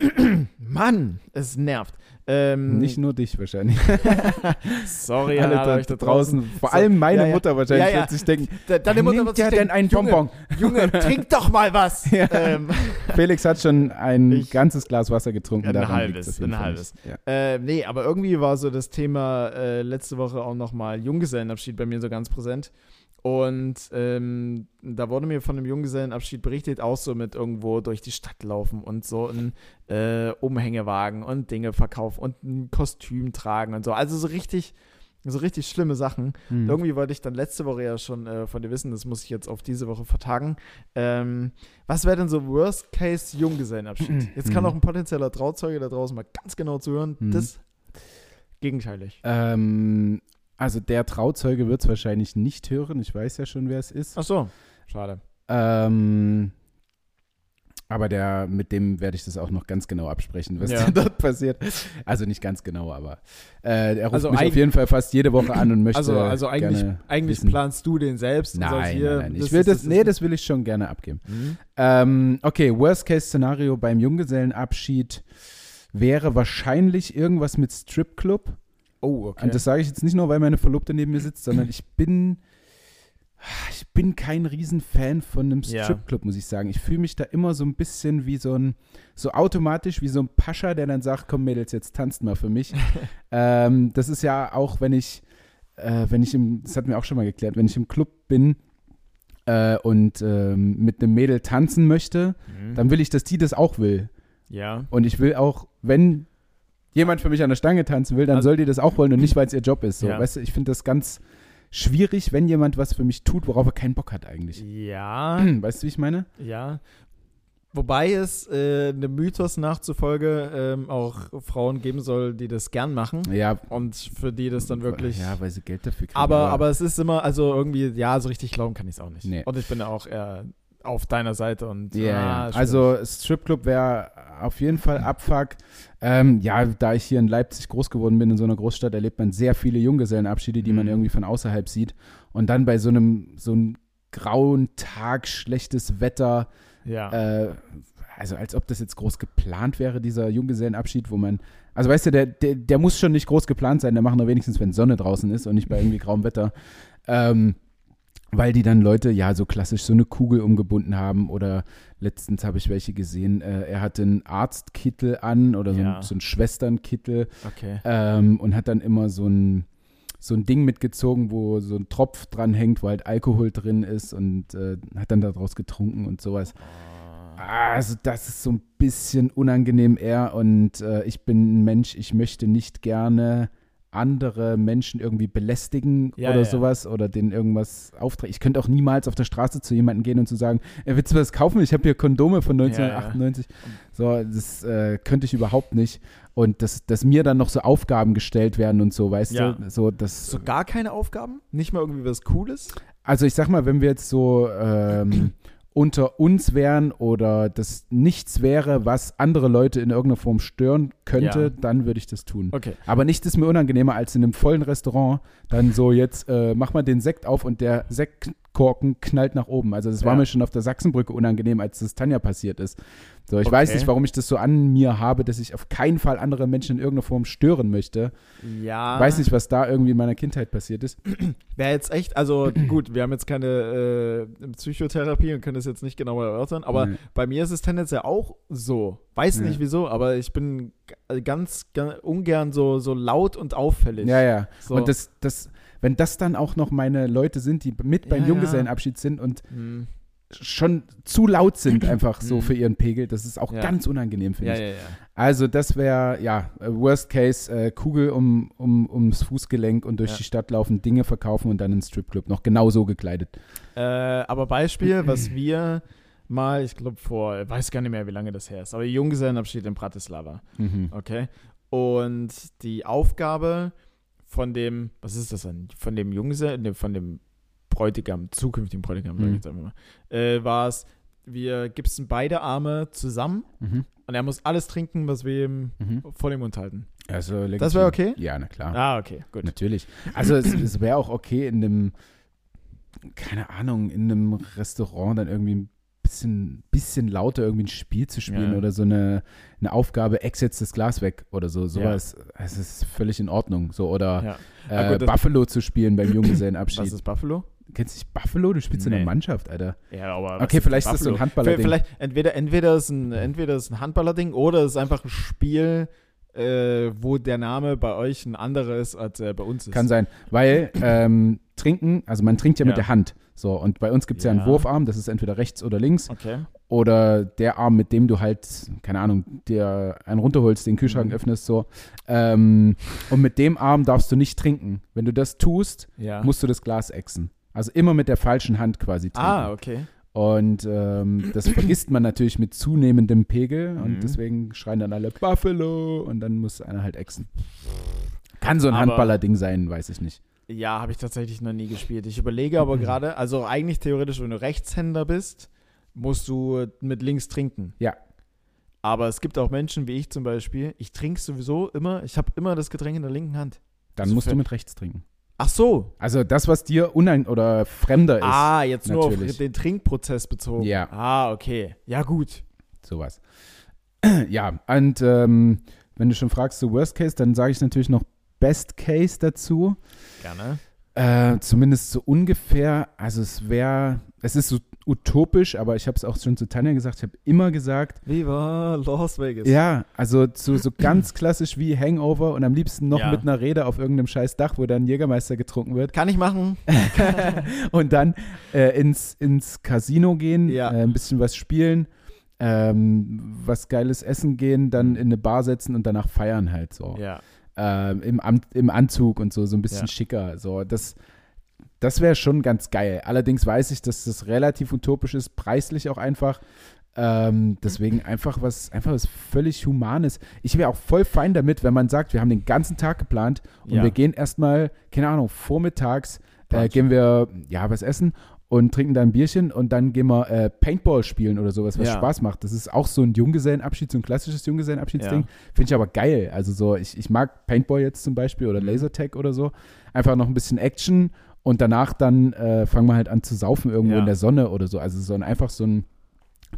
Mann, es nervt. Ähm, Nicht nur dich wahrscheinlich. sorry, Alle da da draußen. Vor So, allem meine ja, ja. Mutter wahrscheinlich Ja, ja. wird sich denken, Da, deine Mutter wird sich denn denken, einen Junge, Bonbon? Junge, trink doch mal was. Ja. ähm, Felix hat schon ein Ich- ganzes Glas Wasser getrunken. Ein halbes, ein halbes. Ja. Äh, nee, aber irgendwie war so das Thema äh, letzte Woche auch nochmal Junggesellenabschied bei mir so ganz präsent. Und ähm, da wurde mir von einem Junggesellenabschied berichtet, auch so mit irgendwo durch die Stadt laufen und so ein äh, Umhängewagen und Dinge verkaufen und ein Kostüm tragen und so. Also so richtig, so richtig schlimme Sachen. Hm. Irgendwie wollte ich dann letzte Woche ja schon äh, von dir wissen, das muss ich jetzt auf diese Woche vertagen. Ähm, was wäre denn so Worst-Case-Junggesellenabschied? Jetzt kann Mhm. auch ein potenzieller Trauzeuge da draußen mal ganz genau zuhören. Mhm. Das gegenteilig. Ähm, also der Trauzeuge wird es wahrscheinlich nicht hören. Ich weiß ja schon, wer es ist. Ach so, schade. Ähm, aber der, mit dem werde ich das auch noch ganz genau absprechen, was Ja. dort passiert. Also nicht ganz genau, aber äh, er ruft Also mich auf jeden Fall fast jede Woche an und möchte Also, also eigentlich, eigentlich wissen. planst du den selbst und sagst Nein, hier. nein, nein. Ich das will ist- das, ist- nee, das will ich schon gerne abgeben. Mhm. Ähm, okay, Worst-Case-Szenario beim Junggesellenabschied wäre wahrscheinlich irgendwas mit Stripclub. Oh, okay. Und das sage ich jetzt nicht nur, weil meine Verlobte neben mir sitzt, sondern ich bin, ich bin kein Riesenfan von einem Ja. Stripclub, muss ich sagen. Ich fühle mich da immer so ein bisschen wie so ein, so automatisch wie so ein Pascha, der dann sagt, komm Mädels, jetzt tanzt mal für mich. ähm, das ist ja auch, wenn ich, äh, wenn ich im, das hatten wir auch schon mal geklärt, wenn ich im Club bin äh, und ähm, mit einem Mädel tanzen möchte, Mhm. dann will ich, dass die das auch will. ja. Und ich will auch, wenn jemand für mich an der Stange tanzen will, dann Also- soll die das auch wollen und nicht, weil es ihr Job ist. So, Ja. weißt du, ich finde das ganz schwierig, wenn jemand was für mich tut, worauf er keinen Bock hat eigentlich. Ja, Weißt du, wie ich meine? ja. Wobei es äh, einem Mythos nachzufolge ähm, auch Frauen geben soll, die das gern machen Ja. und für die das dann wirklich. Ja, weil sie Geld dafür kriegen. aber, aber es ist immer, also irgendwie, ja, so richtig glauben kann ich es auch nicht. Nee. Und ich bin ja auch eher auf deiner Seite und Ja, ah. Also Stripclub wäre auf jeden Fall Abfuck. Ähm, ja, da ich hier in Leipzig groß geworden bin, in so einer Großstadt, erlebt man sehr viele Junggesellenabschiede, die man Mhm. irgendwie von außerhalb sieht. Und dann bei so einem, so einem grauen Tag, schlechtes Wetter, ja. äh, also als ob das jetzt groß geplant wäre, dieser Junggesellenabschied, wo man, also weißt du, der, der, der muss schon nicht groß geplant sein, der machen nur wenigstens, wenn Sonne draußen ist und nicht bei irgendwie grauem Wetter. Ähm, weil die dann Leute, ja, so klassisch so eine Kugel umgebunden haben oder letztens habe ich welche gesehen, äh, er hatte einen Arztkittel an oder so, Ja. ein, so einen Schwesternkittel okay. ähm, und hat dann immer so ein, so ein Ding mitgezogen, wo so ein Tropf dran hängt, wo halt Alkohol drin ist und äh, hat dann daraus getrunken und sowas. Also das ist so ein bisschen unangenehm eher und äh, ich bin ein Mensch, ich möchte nicht gerne andere Menschen irgendwie belästigen Ja, oder ja. sowas oder denen irgendwas auftragen. Ich könnte auch niemals auf der Straße zu jemandem gehen und zu sagen, äh, willst du was kaufen? Ich habe hier Kondome von Ja, 1998. So, das äh, könnte ich überhaupt nicht. Und dass, dass mir dann noch so Aufgaben gestellt werden und so, weißt Ja. du? So, das, So gar keine Aufgaben? Nicht mal irgendwie was Cooles? also ich sag mal, wenn wir jetzt so ähm, unter uns wären oder das nichts wäre, was andere Leute in irgendeiner Form stören könnte, Ja. dann würde ich das tun. Okay. Aber nichts ist mir unangenehmer als in einem vollen Restaurant dann so jetzt äh, mach mal den Sekt auf und der Sekt Korken knallt nach oben. Also das war Ja. mir schon auf der Sachsenbrücke unangenehm, als das Tanja passiert ist. So, ich Okay. weiß nicht, warum ich das so an mir habe, dass ich auf keinen Fall andere Menschen in irgendeiner Form stören möchte. Ja. Weiß nicht, was da irgendwie in meiner Kindheit passiert ist. Wäre jetzt echt, also gut, wir haben jetzt keine äh, Psychotherapie und können das jetzt nicht genauer erörtern, aber Nee. bei mir ist es tendenziell auch so. Weiß Ja. nicht wieso, aber ich bin ganz, ganz ungern so, so laut und auffällig. Ja, ja. So. Und das, das, wenn das dann auch noch meine Leute sind, die mit beim Ja, Junggesellenabschied sind und Hm. schon zu laut sind einfach so Mhm. für ihren Pegel, das ist auch Ja. ganz unangenehm, finde Ja, ich. ja, ja. Also das wäre, ja, äh, Worst Case, äh, Kugel um, um, ums Fußgelenk und durch Ja. die Stadt laufen, Dinge verkaufen und dann in den Stripclub noch genau so gekleidet. Äh, aber Beispiel, was wir mal, ich glaube vor, ich weiß gar nicht mehr, wie lange das her ist, aber Junggesellenabschied in Bratislava. Mhm. Okay. Und die Aufgabe von dem, was ist das denn? Von dem Junggesellen, ne, von dem Bräutigam, zukünftigen Bräutigam, sag ich Mhm. einfach mal, äh, war es, wir gipsen beide Arme zusammen Mhm. und er muss alles trinken, was wir ihm Mhm. vor dem Mund halten. Also legitim. Das wäre okay? Ja, na klar. Ah, okay, gut. Natürlich. Also es, es wäre auch okay in einem, keine Ahnung, in einem Restaurant dann irgendwie ein bisschen, bisschen lauter irgendwie ein Spiel zu spielen Ja. oder so eine, eine Aufgabe, ex jetzt das Glas weg oder so. Sowas, es ist völlig in Ordnung. So, oder Ja. äh, Ah, gut, Buffalo zu spielen beim Was Junggesellenabschied. ist Buffalo? Kennst du nicht Buffalo? Du spielst in Nee. der Mannschaft, Alter. Ja, aber. was Okay, vielleicht ist das so ein Handballer-Ding. Vielleicht, entweder, entweder ist ein, entweder ist ein Handballerding oder es ist einfach ein Spiel, äh, wo der Name bei euch ein anderer ist, als er bei uns ist. Kann sein, weil ähm, trinken, also man trinkt ja mit Ja. der Hand. So, und bei uns gibt es ja. einen Ja. Wurfarm, das ist entweder rechts oder links. Okay. Oder der Arm, mit dem du halt, keine Ahnung, dir einen runterholst, den Kühlschrank Mhm. öffnest, so. Ähm, und mit dem Arm darfst du nicht trinken. Wenn du das tust, Ja. musst du das Glas exen. Also immer mit der falschen Hand quasi trinken. ah, okay. Und ähm, das vergisst man natürlich mit zunehmendem Pegel und Mhm. deswegen schreien dann alle Buffalo und dann muss einer halt exen. Kann so ein Handballer-Ding sein, weiß ich nicht. Ja, habe ich tatsächlich noch nie gespielt. Ich überlege aber Mhm. gerade, also eigentlich theoretisch, wenn du Rechtshänder bist, musst du mit links trinken. Ja. Aber es gibt auch Menschen wie ich zum Beispiel, ich trinke sowieso immer, ich habe immer das Getränk in der linken Hand. Dann So musst du mit rechts trinken. Ach so. Also das, was dir unein oder fremder ist, Ah, jetzt nur auf den Trinkprozess bezogen. Ja. Ah, okay. Ja, gut. sowas. ja, und ähm, wenn du schon fragst, so Worst Case, dann sage ich natürlich noch Best Case dazu. Gerne. Äh, zumindest so ungefähr. Also es wäre, es ist so utopisch, aber ich habe es auch schon zu Tanja gesagt, ich habe immer gesagt, Viva Las Vegas. ja, also so, so ganz klassisch wie Hangover und am liebsten noch Ja. mit einer Rede auf irgendeinem scheiß Dach, wo dann Jägermeister getrunken wird. Kann ich machen. und dann äh, ins, ins Casino gehen, Ja. äh, ein bisschen was spielen, ähm, was geiles essen gehen, dann in eine Bar setzen und danach feiern halt so. Ja. Ähm, im, im Anzug und so, so ein bisschen Ja. schicker. So, das das wäre schon ganz geil. Allerdings weiß ich, dass das relativ utopisch ist, preislich auch einfach. Ähm, deswegen einfach was, einfach was völlig Humanes. Ich wäre auch voll fein damit, wenn man sagt, wir haben den ganzen Tag geplant und Ja. wir gehen erstmal, keine Ahnung, vormittags äh, gehen wir, ja, was essen und trinken da ein Bierchen und dann gehen wir äh, Paintball spielen oder sowas, was Ja. Spaß macht. Das ist auch so ein Junggesellenabschied, so ein klassisches Junggesellenabschiedsding. Ja. Finde ich aber geil. Also so, ich, ich mag Paintball jetzt zum Beispiel oder Mhm. Lasertag oder so. Einfach noch ein bisschen Action und danach dann äh, fangen wir halt an zu saufen irgendwo Ja. in der Sonne oder so. Also so ein, einfach so ein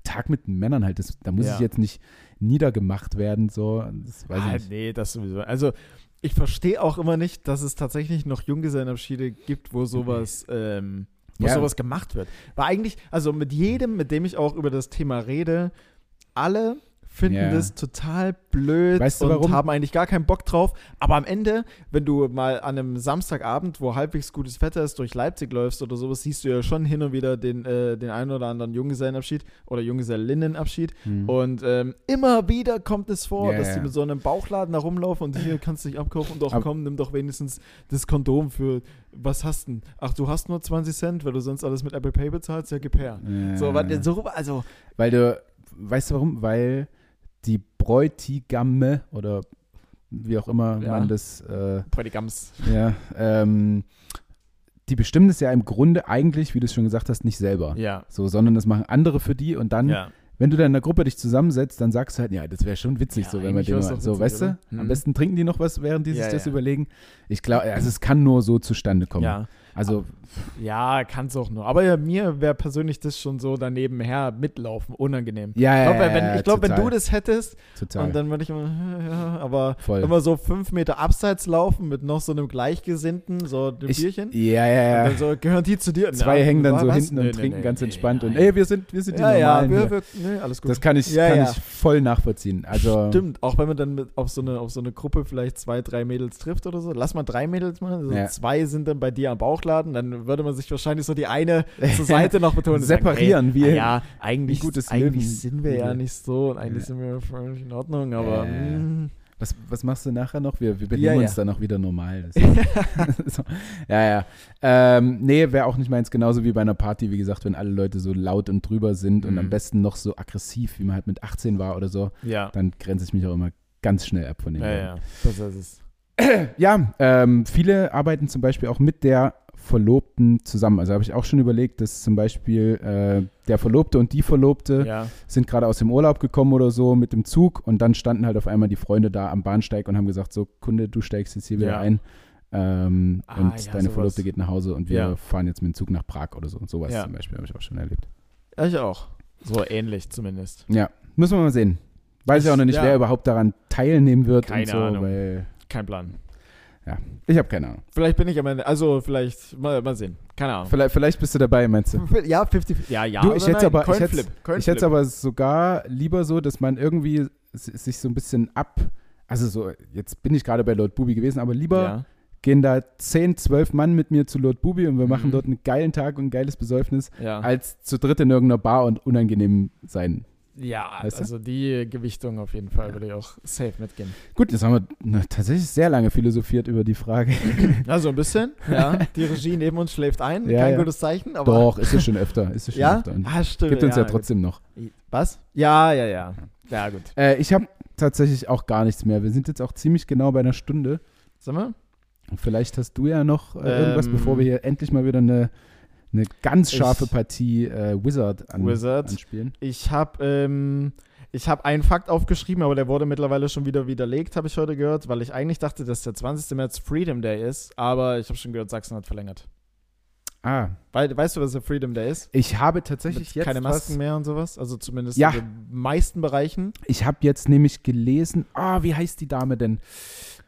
Tag mit Männern halt. Das, da muss ich jetzt nicht niedergemacht werden. So, das weiß ah, ich nicht. nee, das sowieso. Also, ich verstehe auch immer nicht, dass es tatsächlich noch Junggesellenabschiede gibt, wo sowas, ähm, wo Ja. sowas gemacht wird. Weil eigentlich, also mit jedem, mit dem ich auch über das Thema rede, alle finden Ja. das total blöd Weißt du und warum? haben eigentlich gar keinen Bock drauf. Aber am Ende, wenn du mal an einem Samstagabend, wo halbwegs gutes Wetter ist, durch Leipzig läufst oder sowas, siehst du ja schon hin und wieder den, äh, den einen oder anderen Junggesellenabschied oder Junggesellinnenabschied. Hm. Und ähm, immer wieder kommt es vor, Ja, dass ja. die mit so einem Bauchladen da rumlaufen und hier kannst du dich abkaufen. Doch Aber- komm, nimm doch wenigstens das Kondom für, was hast du denn? Ach, du hast nur 20 Cent, weil du sonst alles mit Apple Pay bezahlst? Ja, gib her. So, so, also, Weil du, weißt du warum? Weil die Bräutigamme oder wie auch immer Ja. man das äh, Bräutigams. Ja, ähm, die bestimmen das ja im Grunde eigentlich, wie du es schon gesagt hast, nicht selber. Ja. So, sondern das machen andere für die und dann, Ja. wenn du dann in der Gruppe dich zusammensetzt, dann sagst du halt, ja, das wäre schon witzig, Ja, so, wenn eigentlich den mal, so, weißt du? oder? Am Mhm. besten trinken die noch was, während die sich das überlegen. Ich glaube, also es kann nur so zustande kommen. Ja. Also, Ja, kann's auch nur. Aber ja, mir wäre persönlich das schon so daneben her mitlaufen, unangenehm. ja, Ich ja, glaube, wenn, ja, ich glaub, wenn du das hättest total. und dann würde ich immer, ja, aber Voll. immer so fünf Meter abseits laufen mit noch so einem Gleichgesinnten, so einem Ich- Bierchen. ja, ja, ja. So, gehören die zu dir? Zwei Na, hängen dann so was? hinten Nee, und nee, trinken nee, ganz entspannt und ey, wir sind, wir sind die ja, ja, Normalen. wir, hier. wir, nee, alles gut. das kann ich, Ja, kann ja. ich voll nachvollziehen. Also, Stimmt, auch wenn man dann mit auf so, eine, auf so eine Gruppe vielleicht zwei, drei Mädels trifft oder so. Lass mal drei Mädels mal. Also Ja. Zwei sind dann bei dir am Bauchladen. Dann würde man sich wahrscheinlich so die eine zur Seite noch betonen. und sagen, Separieren, wie- ah ja, eigentlich, gutes eigentlich sind wir ja nicht so und eigentlich Ja. sind wir völlig in Ordnung, aber Ja. mm, was, was machst du nachher noch? Wir, wir benehmen Ja, uns ja. dann auch wieder normal. So. Ja, ja. Ähm, nee, wäre auch nicht meins. Genauso wie bei einer Party, wie gesagt, wenn alle Leute so laut und drüber sind und Mhm. am besten noch so aggressiv, wie man halt mit 18 war oder so, ja. dann grenze ich mich auch immer ganz schnell ab von den Ja, Leuten. ja, das ist es. Ja, ähm, viele arbeiten zum Beispiel auch mit der Verlobten zusammen. Also habe ich auch schon überlegt, dass zum Beispiel äh, der Verlobte und die Verlobte Ja. sind gerade aus dem Urlaub gekommen oder so mit dem Zug und dann standen halt auf einmal die Freunde da am Bahnsteig und haben gesagt, so Kunde, du steigst jetzt hier wieder Ja. ein ähm, Ah, und ja, deine sowas. Verlobte geht nach Hause und wir Ja. fahren jetzt mit dem Zug nach Prag oder so. Sowas Ja. zum Beispiel habe ich auch schon erlebt. ja, ich auch. So ähnlich zumindest. Ja, müssen wir mal sehen. Weiß ich auch noch nicht, Ja. wer überhaupt daran teilnehmen wird Keine und so, Ahnung. Kein Plan. Ich habe keine Ahnung. Vielleicht bin ich am Ende, also vielleicht, mal, mal sehen. Keine Ahnung. Vielleicht, vielleicht bist du dabei, meinst du? Ja, 50, ja, ja. Du, ich hätte aber- ich hätte-. Ich hätte es aber sogar lieber so, dass man irgendwie sich so ein bisschen ab, also so, jetzt bin ich gerade bei Lord Bubi gewesen, aber lieber ja. gehen da 10, 12 Mann mit mir zu Lord Bubi und wir machen Mhm. dort einen geilen Tag und ein geiles Besäufnis, Ja. als zu dritt in irgendeiner Bar und unangenehm sein. Ja, Weißt du? also die Gewichtung auf jeden Fall würde ich auch safe mitgehen. Gut, jetzt haben wir tatsächlich sehr lange philosophiert über die Frage. Ja, so ein bisschen. Ja, die Regie neben uns schläft ein. Ja, Kein ja. gutes Zeichen, aber. Doch, ist es schon öfter. Ist es schon Ja? öfter. Ah, stimmt. gibt uns ja, gut. trotzdem noch. Was? Ja, ja, ja. Ja, gut. Äh, ich habe tatsächlich auch gar nichts mehr. Wir sind jetzt auch ziemlich genau bei einer Stunde. Sag mal. Vielleicht hast du ja noch äh, irgendwas, Ähm. bevor wir hier endlich mal wieder eine, eine ganz Ich- scharfe Partie äh, Wizard, an, Wizard. anspielen. Ich habe ähm, ich habe einen Fakt aufgeschrieben, aber der wurde mittlerweile schon wieder widerlegt, habe ich heute gehört, weil ich eigentlich dachte, dass der 20. März Freedom Day ist, aber ich habe schon gehört, Sachsen hat verlängert. Ah, Weil, weißt du, was der Freedom Day ist? ich habe tatsächlich Mit jetzt keine Masken was, mehr und sowas, also zumindest Ja. in den meisten Bereichen. Ich habe jetzt nämlich gelesen, ah, wie heißt die Dame denn?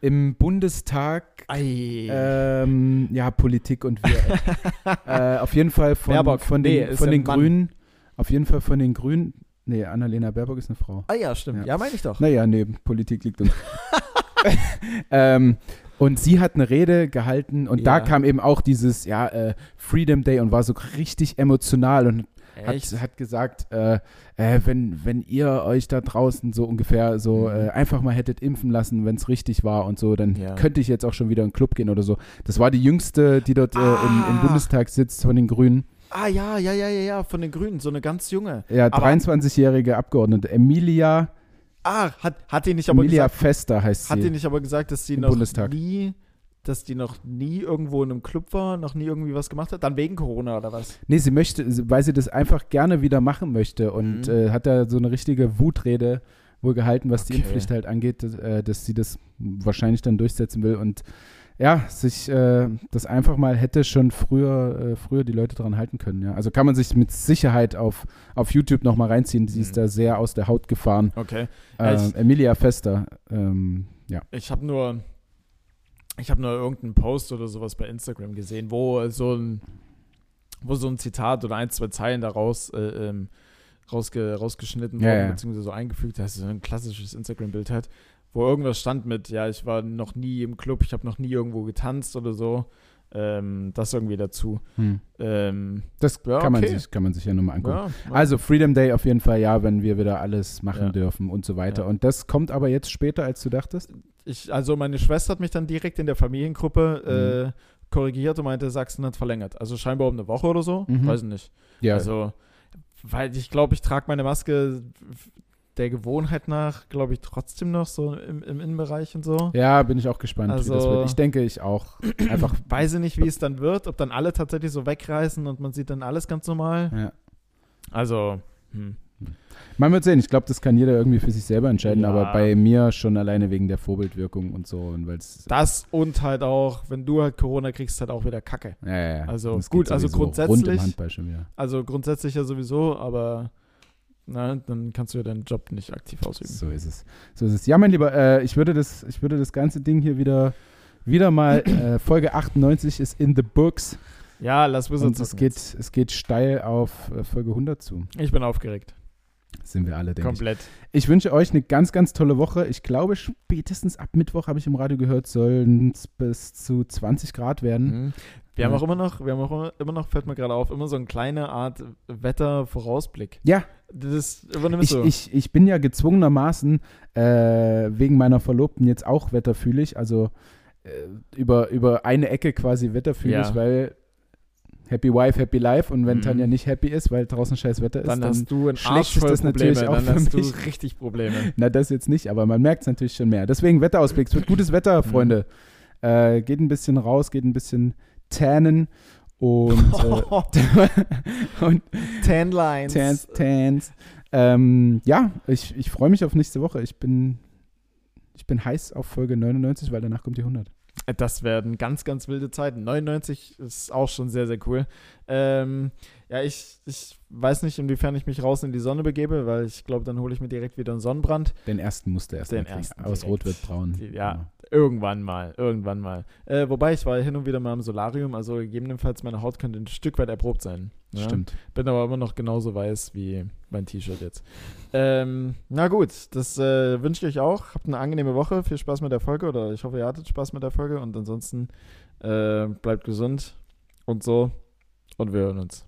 Im Bundestag, ähm, ja, Politik und wir. äh, auf jeden Fall von, Baerbock. von Nee, den, ist von den Mann. Grünen, auf jeden Fall von den Grünen, nee, Annalena Baerbock ist eine Frau. ah ja, stimmt. Ja. Ja, meine ich doch. Naja, nee, Politik liegt uns. ähm, und sie hat eine Rede gehalten und da Ja. kam eben auch dieses, ja, äh, Freedom Day und war so richtig emotional und hat, hat gesagt, äh, äh, wenn, wenn ihr euch da draußen so ungefähr so Mhm. äh, einfach mal hättet impfen lassen, wenn es richtig war und so, dann Ja. könnte ich jetzt auch schon wieder in den Club gehen oder so. Das war die jüngste, die dort äh, im, im Ah. Bundestag sitzt von den Grünen. Ah ja, ja, ja, ja, ja, von den Grünen, so eine ganz junge. Ja, Aber- 23-jährige Abgeordnete. Emilia, Ah, hat, hat die nicht aber Emilia gesagt, Fester heißt hat die sie. nicht aber gesagt, dass sie noch Bundestag. nie, dass die noch nie irgendwo in einem Club war, noch nie irgendwie was gemacht hat? Dann wegen Corona oder was? Nee, sie möchte, weil sie das einfach gerne wieder machen möchte und Mhm. äh, hat da so eine richtige Wutrede wohl gehalten, was die Okay. Impfpflicht halt angeht, dass, äh, dass sie das wahrscheinlich dann durchsetzen will und ja, sich äh, das einfach mal hätte schon früher, äh, früher die Leute dran halten können. Ja. Also kann man sich mit Sicherheit auf, auf YouTube nochmal reinziehen. Sie ist Mhm. da sehr aus der Haut gefahren. Okay. Ja, ich- Emilia Fester, ähm, ja. Ich habe nur, ich habe nur irgendeinen Post oder sowas bei Instagram gesehen, wo so ein, wo so ein Zitat oder ein, zwei Zeilen daraus äh, ähm, rausge, rausgeschnitten Ja, wurden, ja. beziehungsweise so eingefügt, dass es so ein klassisches Instagram-Bild hat, wo irgendwas stand mit, ja, ich war noch nie im Club, ich habe noch nie irgendwo getanzt oder so. Ähm, das irgendwie dazu. Hm. Ähm, Das Ja, kann, man okay. sich, kann man sich ja nochmal angucken. ja, Also Freedom Day auf jeden Fall, ja, wenn wir wieder alles machen Ja. dürfen und so weiter. Und das kommt aber jetzt später, als du dachtest? ich, also meine Schwester hat mich dann direkt in der Familiengruppe äh, korrigiert und meinte, Sachsen hat verlängert. Also scheinbar um eine Woche oder so. Mhm. Weiß ich nicht. Ja, Also, weil ich glaube, ich trage meine Maske der Gewohnheit nach, glaube ich, trotzdem noch so im, im Innenbereich und so. ja bin ich auch gespannt, wie das Also- wird. Ich denke, ich auch. Einfach, Weiß ich nicht, wie es dann wird, ob dann alle tatsächlich so wegreisen und man sieht dann alles ganz normal. ja. Also, hm, Man wird sehen. Ich glaube, das kann jeder irgendwie für sich selber entscheiden, Ja. aber bei mir schon alleine wegen der Vorbildwirkung und so. Und weil's, Das und halt auch, wenn du halt Corona kriegst, halt auch wieder Kacke. ja, ja, ja. Also gut, also grundsätzlich-. Also grundsätzlich ja sowieso, aber na, dann kannst du ja deinen Job nicht aktiv ausüben. So ist es. So ist es. Ja, mein Lieber, äh, ich, würde das, ich würde das ganze Ding hier wieder, wieder mal, äh, Folge 98 ist in the books. Ja, lass Wizards Und es geht, jetzt. es geht steil auf äh, Folge 100 zu. Ich bin aufgeregt. Sind wir alle, denke ich. Komplett. Ich wünsche euch eine ganz, ganz tolle Woche. Ich glaube, spätestens ab Mittwoch, habe ich im Radio gehört, sollen es bis zu 20 Grad werden. Mhm. Wir haben Ja. auch immer noch, wir haben auch immer, noch, fällt mir gerade auf, immer so eine kleine Art Wettervorausblick. Ja, Das übernimm ich, so. ich, ich bin ja gezwungenermaßen äh, wegen meiner Verlobten jetzt auch wetterfühlig. Also äh, über, über eine Ecke quasi wetterfühlig, Ja. weil Happy Wife, Happy Life. Und wenn Mhm. Tanja nicht happy ist, weil draußen scheiß Wetter ist, dann dann, hast du ein sich voll das Probleme. natürlich auch Dann für hast du richtig Probleme. Na, das jetzt nicht, aber man merkt es natürlich schon mehr. Deswegen Wetterausblick. Es wird gutes Mhm. Wetter, Freunde. Äh, geht ein bisschen raus, geht ein bisschen tannen und, äh, und Tan Lines. Tans, Tans. Ähm, ja, ich, ich freue mich auf nächste Woche. Ich bin, ich bin heiß auf Folge 99, weil danach kommt die 100. Das werden ganz, ganz wilde Zeiten. 99 ist auch schon sehr, sehr cool. Ähm, ja, ich, ich weiß nicht, inwiefern ich mich raus in die Sonne begebe, weil ich glaube, dann hole ich mir direkt wieder einen Sonnenbrand. Den ersten musste erst Den ersten Aus. Rot wird braun. Ja. Irgendwann mal, irgendwann mal. Äh, wobei ich war hin und wieder mal im Solarium, also gegebenenfalls meine Haut könnte ein Stück weit erprobt sein. Ja, Ja? Stimmt. Bin aber immer noch genauso weiß wie mein T-Shirt jetzt. Ähm, na gut, das äh, wünsche ich euch auch. Habt eine angenehme Woche. Viel Spaß mit der Folge oder ich hoffe, ihr hattet Spaß mit der Folge und ansonsten äh, bleibt gesund und so und wir hören uns.